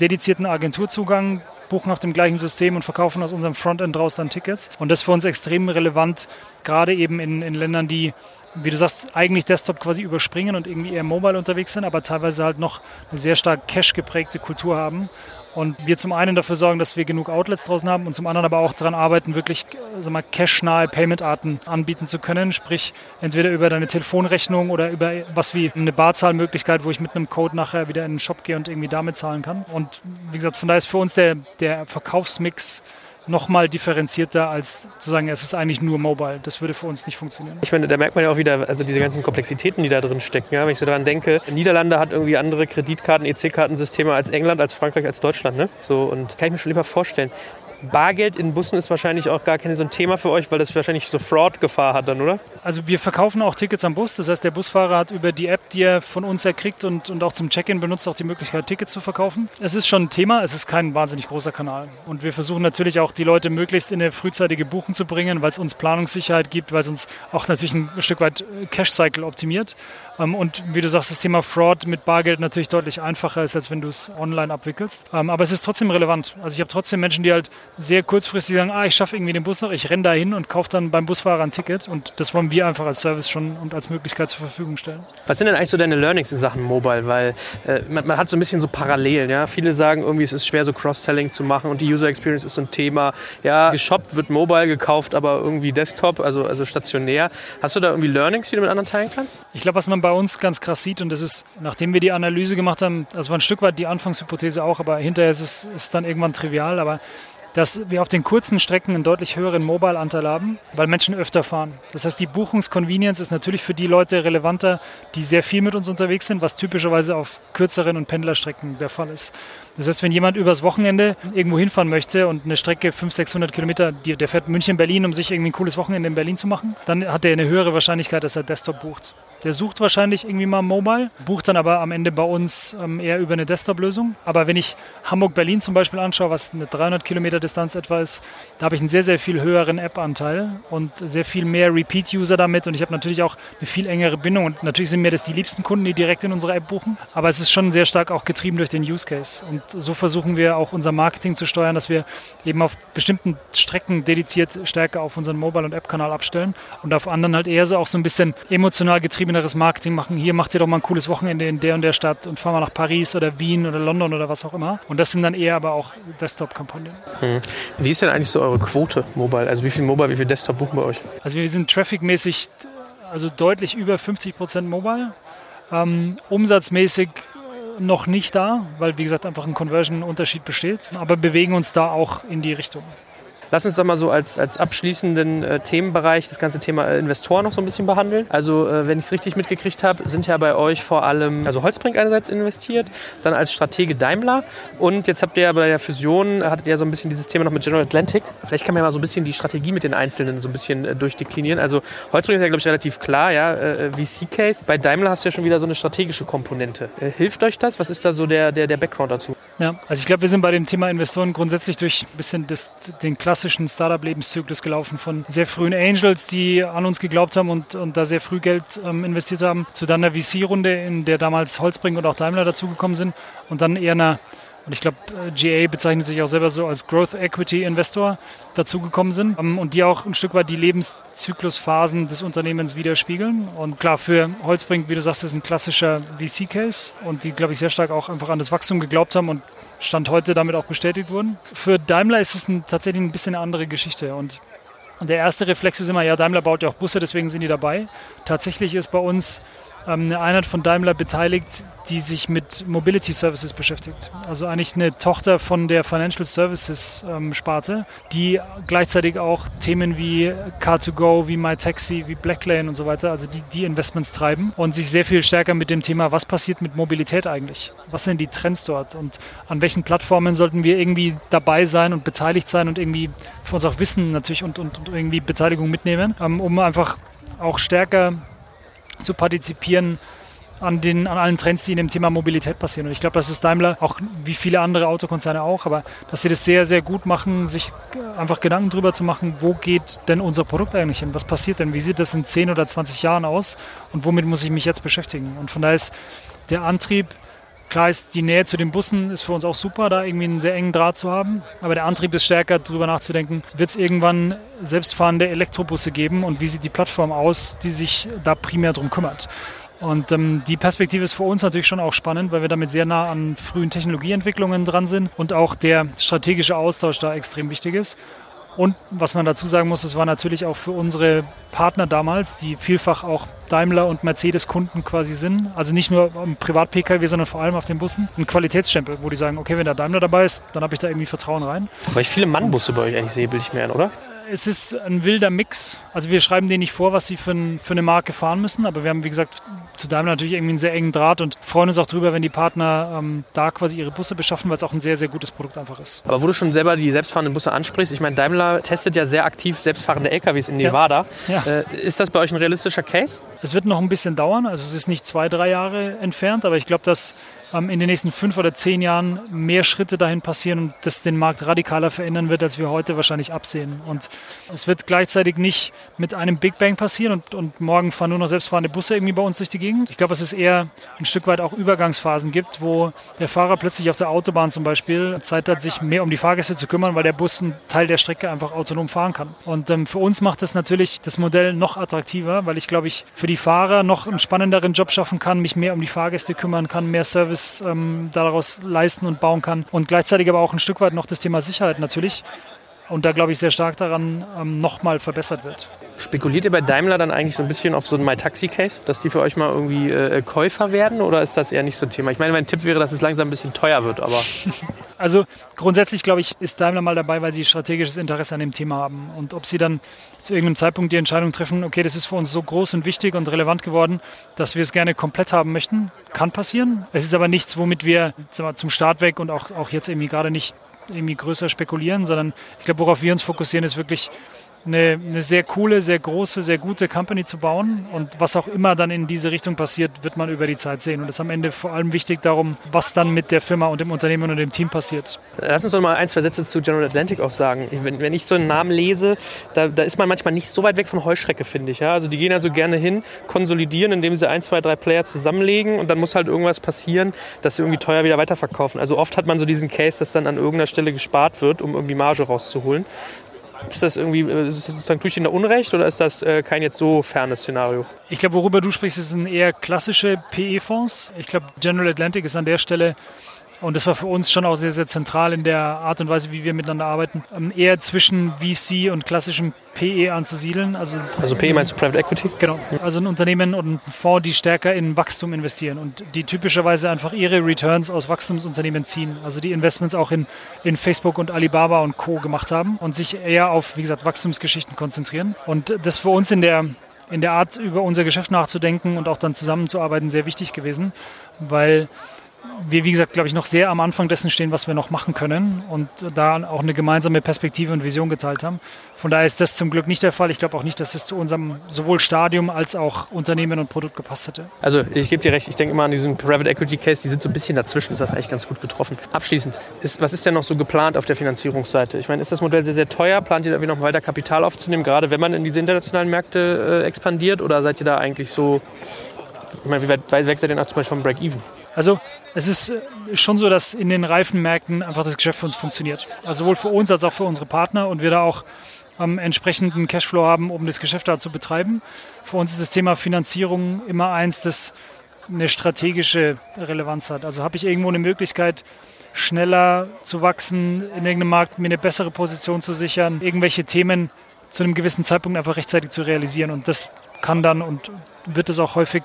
dedizierten Agenturzugang, buchen auf dem gleichen System und verkaufen aus unserem Frontend raus dann Tickets. Und das ist für uns extrem relevant, gerade eben in, in Ländern, die wie du sagst, eigentlich Desktop quasi überspringen und irgendwie eher mobile unterwegs sind, aber teilweise halt noch eine sehr stark Cache geprägte Kultur haben und wir zum einen dafür sorgen, dass wir genug Outlets draußen haben und zum anderen aber auch daran arbeiten, wirklich cash-nahe Payment-Arten anbieten zu können. Sprich, entweder über deine Telefonrechnung oder über was wie eine Barzahlmöglichkeit, wo ich mit einem Code nachher wieder in den Shop gehe und irgendwie damit zahlen kann. Und wie gesagt, von daher ist für uns der, der Verkaufsmix nochmal differenzierter als zu sagen, es ist eigentlich nur Mobile. Das würde für uns nicht funktionieren. Ich meine, da merkt man ja auch wieder, also diese ganzen Komplexitäten, die da drin stecken. Ja? Wenn ich so daran denke, Niederlande hat irgendwie andere Kreditkarten, EC-Kartensysteme als England, als Frankreich, als Deutschland. Ne? So, und kann ich mir schon lieber vorstellen. Bargeld in Bussen ist wahrscheinlich auch gar kein so ein Thema für euch, weil das wahrscheinlich so Fraud-Gefahr hat dann, oder? Also wir verkaufen auch Tickets am Bus. Das heißt, der Busfahrer hat über die App, die er von uns erkriegt und, und auch zum Check-in benutzt, auch die Möglichkeit, Tickets zu verkaufen. Es ist schon ein Thema, es ist kein wahnsinnig großer Kanal. Und wir versuchen natürlich auch, die Leute möglichst in eine frühzeitige Buchung zu bringen, weil es uns Planungssicherheit gibt, weil es uns auch natürlich ein Stück weit Cash-Cycle optimiert. Ähm, und wie du sagst, das Thema Fraud mit Bargeld natürlich deutlich einfacher ist, als wenn du es online abwickelst. Ähm, aber es ist trotzdem relevant. Also ich habe trotzdem Menschen, die halt sehr kurzfristig sagen, ah, ich schaffe irgendwie den Bus noch, ich renne da hin und kaufe dann beim Busfahrer ein Ticket. Und das wollen wir einfach als Service schon und als Möglichkeit zur Verfügung stellen. Was sind denn eigentlich so deine Learnings in Sachen Mobile? Weil äh, man, man, hat so ein bisschen so Parallelen. Ja? Viele sagen irgendwie, es ist schwer, so Cross-Selling zu machen und die User Experience ist so ein Thema. Ja, geshoppt wird Mobile, gekauft aber irgendwie Desktop, also, also stationär. Hast du da irgendwie Learnings, die du mit anderen teilen kannst? Ich glaube, was man bei uns ganz krass sieht, und das ist, nachdem wir die Analyse gemacht haben, das war ein Stück weit die Anfangshypothese auch, aber hinterher ist es ist dann irgendwann trivial, aber dass wir auf den kurzen Strecken einen deutlich höheren Mobile-Anteil haben, weil Menschen öfter fahren. Das heißt, die Buchungsconvenience ist natürlich für die Leute relevanter, die sehr viel mit uns unterwegs sind, was typischerweise auf kürzeren und Pendlerstrecken der Fall ist. Das heißt, wenn jemand übers Wochenende irgendwo hinfahren möchte und eine Strecke 500, 600 Kilometer, der fährt München, Berlin, um sich irgendwie ein cooles Wochenende in Berlin zu machen, dann hat er eine höhere Wahrscheinlichkeit, dass er Desktop bucht. Der sucht wahrscheinlich irgendwie mal Mobile, bucht dann aber am Ende bei uns ähm, eher über eine Desktop-Lösung. Aber wenn ich Hamburg-Berlin zum Beispiel anschaue, was eine 300 Kilometer Distanz etwa ist, da habe ich einen sehr, sehr viel höheren App-Anteil und sehr viel mehr Repeat-User damit. Und ich habe natürlich auch eine viel engere Bindung. Und natürlich sind mir das die liebsten Kunden, die direkt in unserer App buchen. Aber es ist schon sehr stark auch getrieben durch den Use Case. Und so versuchen wir auch unser Marketing zu steuern, dass wir eben auf bestimmten Strecken dediziert stärker auf unseren Mobile- und App-Kanal abstellen und auf anderen halt eher so auch so ein bisschen emotional getriebeneres Marketing machen. Hier macht ihr doch mal ein cooles Wochenende in der und der Stadt und fahren mal nach Paris oder Wien oder London oder was auch immer. Und das sind dann eher aber auch Desktop-Kampagnen. Mhm. Wie ist denn eigentlich so eure Quote Mobile? Also wie viel Mobile, wie viel Desktop buchen bei euch? Also wir sind trafficmäßig also deutlich über 50 Prozent Mobile. Ähm, umsatzmäßig noch nicht da, weil wie gesagt einfach ein Conversion-Unterschied besteht, aber bewegen uns da auch in die Richtung. Lass uns doch mal so als, als abschließenden äh, Themenbereich das ganze Thema äh, Investoren noch so ein bisschen behandeln. Also, äh, wenn ich es richtig mitgekriegt habe, sind ja bei euch vor allem, also Holzbrink einerseits investiert, dann als Stratege Daimler und jetzt habt ihr ja bei der Fusion, hattet ihr so ein bisschen dieses Thema noch mit General Atlantic. Vielleicht kann man ja mal so ein bisschen die Strategie mit den Einzelnen so ein bisschen äh, durchdeklinieren. Also, Holzbrink ist ja, glaube ich, relativ klar, ja, äh, VC-Case. Bei Daimler hast du ja schon wieder so eine strategische Komponente. Äh, hilft euch das? Was ist da so der, der, der Background dazu? Ja, also ich glaube, wir sind bei dem Thema Investoren grundsätzlich durch ein bisschen das, den klassischen Startup-Lebenszyklus gelaufen von sehr frühen Angels, die an uns geglaubt haben und, und da sehr früh Geld ähm, investiert haben, zu dann einer VC-Runde, in der damals Holzbrink und auch Daimler dazugekommen sind und dann eher einer und ich glaube, äh, GA bezeichnet sich auch selber so als Growth Equity Investor dazugekommen sind ähm, und die auch ein Stück weit die Lebenszyklusphasen des Unternehmens widerspiegeln. Und klar, für Holzbrink, wie du sagst, ist ein klassischer VC-Case und die, glaube ich, sehr stark auch einfach an das Wachstum geglaubt haben und Stand heute damit auch bestätigt wurden. Für Daimler ist es ein, tatsächlich ein bisschen eine andere Geschichte und der erste Reflex ist immer, ja, Daimler baut ja auch Busse, deswegen sind die dabei. Tatsächlich ist bei uns eine Einheit von Daimler beteiligt, die sich mit Mobility Services beschäftigt. Also eigentlich eine Tochter von der Financial Services ähm, Sparte, die gleichzeitig auch Themen wie Car2Go, wie MyTaxi, wie Blacklane und so weiter, also die, die Investments treiben und sich sehr viel stärker mit dem Thema, was passiert mit Mobilität eigentlich? Was sind die Trends dort und an welchen Plattformen sollten wir irgendwie dabei sein und beteiligt sein und irgendwie für uns auch Wissen natürlich und, und, und irgendwie Beteiligung mitnehmen, ähm, um einfach auch stärker zu partizipieren an, den, an allen Trends, die in dem Thema Mobilität passieren. Und ich glaube, das ist Daimler, auch wie viele andere Autokonzerne auch, aber dass sie das sehr, sehr gut machen, sich einfach Gedanken darüber zu machen, wo geht denn unser Produkt eigentlich hin? Was passiert denn? Wie sieht das in 10 oder 20 Jahren aus? Und womit muss ich mich jetzt beschäftigen? Und von daher ist der Antrieb, Klar ist die Nähe zu den Bussen ist für uns auch super, da irgendwie einen sehr engen Draht zu haben. Aber der Antrieb ist stärker, darüber nachzudenken, wird es irgendwann selbstfahrende Elektrobusse geben und wie sieht die Plattform aus, die sich da primär darum kümmert. Und ähm, die Perspektive ist für uns natürlich schon auch spannend, weil wir damit sehr nah an frühen Technologieentwicklungen dran sind und auch der strategische Austausch da extrem wichtig ist. Und was man dazu sagen muss, es war natürlich auch für unsere Partner damals, die vielfach auch Daimler und Mercedes Kunden quasi sind, also nicht nur im Privat-Pkw, sondern vor allem auf den Bussen, ein Qualitätsstempel, wo die sagen, okay, wenn der Daimler dabei ist, dann habe ich da irgendwie Vertrauen rein. Weil ich viele Mannbusse bei euch eigentlich sehe, bilde ich mir ein, oder? Es ist ein wilder Mix. Also wir schreiben denen nicht vor, was sie für, ein, für, eine Marke fahren müssen, aber wir haben, wie gesagt, zu Daimler natürlich irgendwie einen sehr engen Draht und freuen uns auch drüber, wenn die Partner ähm, da quasi ihre Busse beschaffen, weil es auch ein sehr, sehr gutes Produkt einfach ist. Aber wo du schon selber die selbstfahrenden Busse ansprichst, ich meine, Daimler testet ja sehr aktiv selbstfahrende LKWs in Nevada. Ja. Ja. Äh, ist das bei euch ein realistischer Case? Es wird noch ein bisschen dauern, also es ist nicht zwei, drei Jahre entfernt, aber ich glaube, dass ähm, in den nächsten fünf oder zehn Jahren mehr Schritte dahin passieren und das den Markt radikaler verändern wird, als wir heute wahrscheinlich absehen. Und es wird gleichzeitig nicht mit einem Big Bang passieren und, und morgen fahren nur noch selbstfahrende Busse irgendwie bei uns durch die Gegend. Ich glaube, dass es eher ein Stück weit auch Übergangsphasen gibt, wo der Fahrer plötzlich auf der Autobahn zum Beispiel Zeit hat, sich mehr um die Fahrgäste zu kümmern, weil der Bus einen Teil der Strecke einfach autonom fahren kann. Und ähm, für uns macht das natürlich das Modell noch attraktiver, weil ich glaube, ich für die Fahrer noch einen spannenderen Job schaffen kann, mich mehr um die Fahrgäste kümmern kann, mehr Service Service ähm, daraus leisten und bauen kann. Und gleichzeitig aber auch ein Stück weit noch das Thema Sicherheit natürlich. Und da glaube ich sehr stark daran ähm, nochmal verbessert wird. Spekuliert ihr bei Daimler dann eigentlich so ein bisschen auf so einen MyTaxi-Case, dass die für euch mal irgendwie äh, Käufer werden oder ist das eher nicht so ein Thema? Ich meine, mein Tipp wäre, dass es langsam ein bisschen teuer wird, aber. [LAUGHS] Also grundsätzlich glaube ich, ist Daimler mal dabei, weil sie strategisches Interesse an dem Thema haben. Und ob sie dann zu irgendeinem Zeitpunkt die Entscheidung treffen, okay, das ist für uns so groß und wichtig und relevant geworden, dass wir es gerne komplett haben möchten, kann passieren. Es ist aber nichts, womit wir zum Start weg und auch, auch jetzt irgendwie gerade nicht irgendwie größer spekulieren, sondern ich glaube, worauf wir uns fokussieren, ist wirklich eine, eine, sehr coole, sehr große, sehr gute Company zu bauen. Und was auch immer dann in diese Richtung passiert, wird man über die Zeit sehen. Und es ist am Ende vor allem wichtig darum, was dann mit der Firma und dem Unternehmen und dem Team passiert. Lass uns doch mal ein, zwei Sätze zu General Atlantic auch sagen. Wenn, wenn ich so einen Namen lese, da, da, ist man manchmal nicht so weit weg von Heuschrecke, finde ich. Ja? Also die gehen ja so gerne hin, konsolidieren, indem sie ein, zwei, drei Player zusammenlegen und dann muss halt irgendwas passieren, dass sie irgendwie teuer wieder weiterverkaufen. Also oft hat man so diesen Case, dass dann an irgendeiner Stelle gespart wird, um irgendwie Marge rauszuholen. Ist das irgendwie, äh, ist das sozusagen tue ich Ihnen Unrecht oder ist das äh, kein jetzt so fernes Szenario? Ich glaube, worüber du sprichst, sind eher klassische PE-Fonds. Ich glaube, General Atlantic ist an der Stelle Und das war für uns schon auch sehr, sehr zentral in der Art und Weise, wie wir miteinander arbeiten, ähm, eher zwischen VC und klassischem PE anzusiedeln. Also, also PE meinst du Private Equity? Genau. Also ein Unternehmen und ein Fonds, die stärker in Wachstum investieren und die typischerweise einfach ihre Returns aus Wachstumsunternehmen ziehen. Also die Investments auch in, in Facebook und Alibaba und Co. gemacht haben und sich eher auf, wie gesagt, Wachstumsgeschichten konzentrieren. Und das für uns in der in der Art, über unser Geschäft nachzudenken und auch dann zusammenzuarbeiten, sehr wichtig gewesen, weil wir, wie gesagt, glaube ich, noch sehr am Anfang dessen stehen, was wir noch machen können und da auch eine gemeinsame Perspektive und Vision geteilt haben. Von daher ist das zum Glück nicht der Fall. Ich glaube auch nicht, dass es zu unserem sowohl Stadium als auch Unternehmen und Produkt gepasst hätte. Also ich gebe dir recht, ich denke immer an diesen Private Equity Case, die sind so ein bisschen dazwischen, ist das eigentlich ganz gut getroffen. Abschließend, ist, was ist denn noch so geplant auf der Finanzierungsseite? Ich meine, ist das Modell sehr, sehr teuer? Plant ihr da irgendwie noch weiter Kapital aufzunehmen, gerade wenn man in diese internationalen Märkte äh, expandiert oder seid ihr da eigentlich so, ich meine, wie weit, weit weg seid ihr noch zum Beispiel vom Break-Even? Also es ist äh, schon so, dass in den reifen Märkten einfach das Geschäft für uns funktioniert. Also sowohl für uns als auch für unsere Partner und wir da auch ähm, entsprechenden Cashflow haben, um das Geschäft da zu betreiben. Für uns ist das Thema Finanzierung immer eins, das eine strategische Relevanz hat. Also habe ich irgendwo eine Möglichkeit, schneller zu wachsen, in irgendeinem Markt mir eine bessere Position zu sichern, irgendwelche Themen zu einem gewissen Zeitpunkt einfach rechtzeitig zu realisieren. Und das kann dann und wird es auch häufig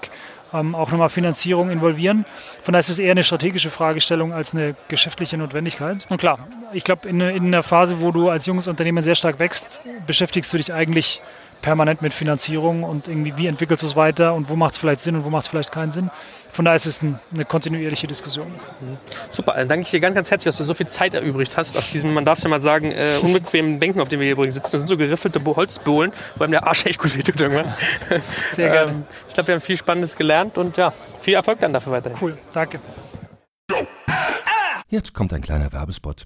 ähm, auch nochmal Finanzierung involvieren. Von daher ist es eher eine strategische Fragestellung als eine geschäftliche Notwendigkeit. Und klar, ich glaube, in, in einer Phase, wo du als junges Unternehmen sehr stark wächst, beschäftigst du dich eigentlich permanent mit Finanzierung und irgendwie, wie entwickelst du es weiter und wo macht es vielleicht Sinn und wo macht es vielleicht keinen Sinn. Von daher ist es ein, eine kontinuierliche Diskussion. Mhm. Super, dann danke ich dir ganz, ganz herzlich, dass du so viel Zeit erübrigt hast auf diesem, man darf es ja mal sagen, äh, [LAUGHS] unbequemen Bänken, auf denen wir hier übrigens sitzen. Das sind so geriffelte Holzbohlen, wo einem der Arsch echt gut wehtut irgendwann. [LAUGHS] Sehr gerne. Ähm, ich glaube, wir haben viel Spannendes gelernt und ja, viel Erfolg dann dafür weiterhin. Cool, danke. Jetzt kommt ein kleiner Werbespot.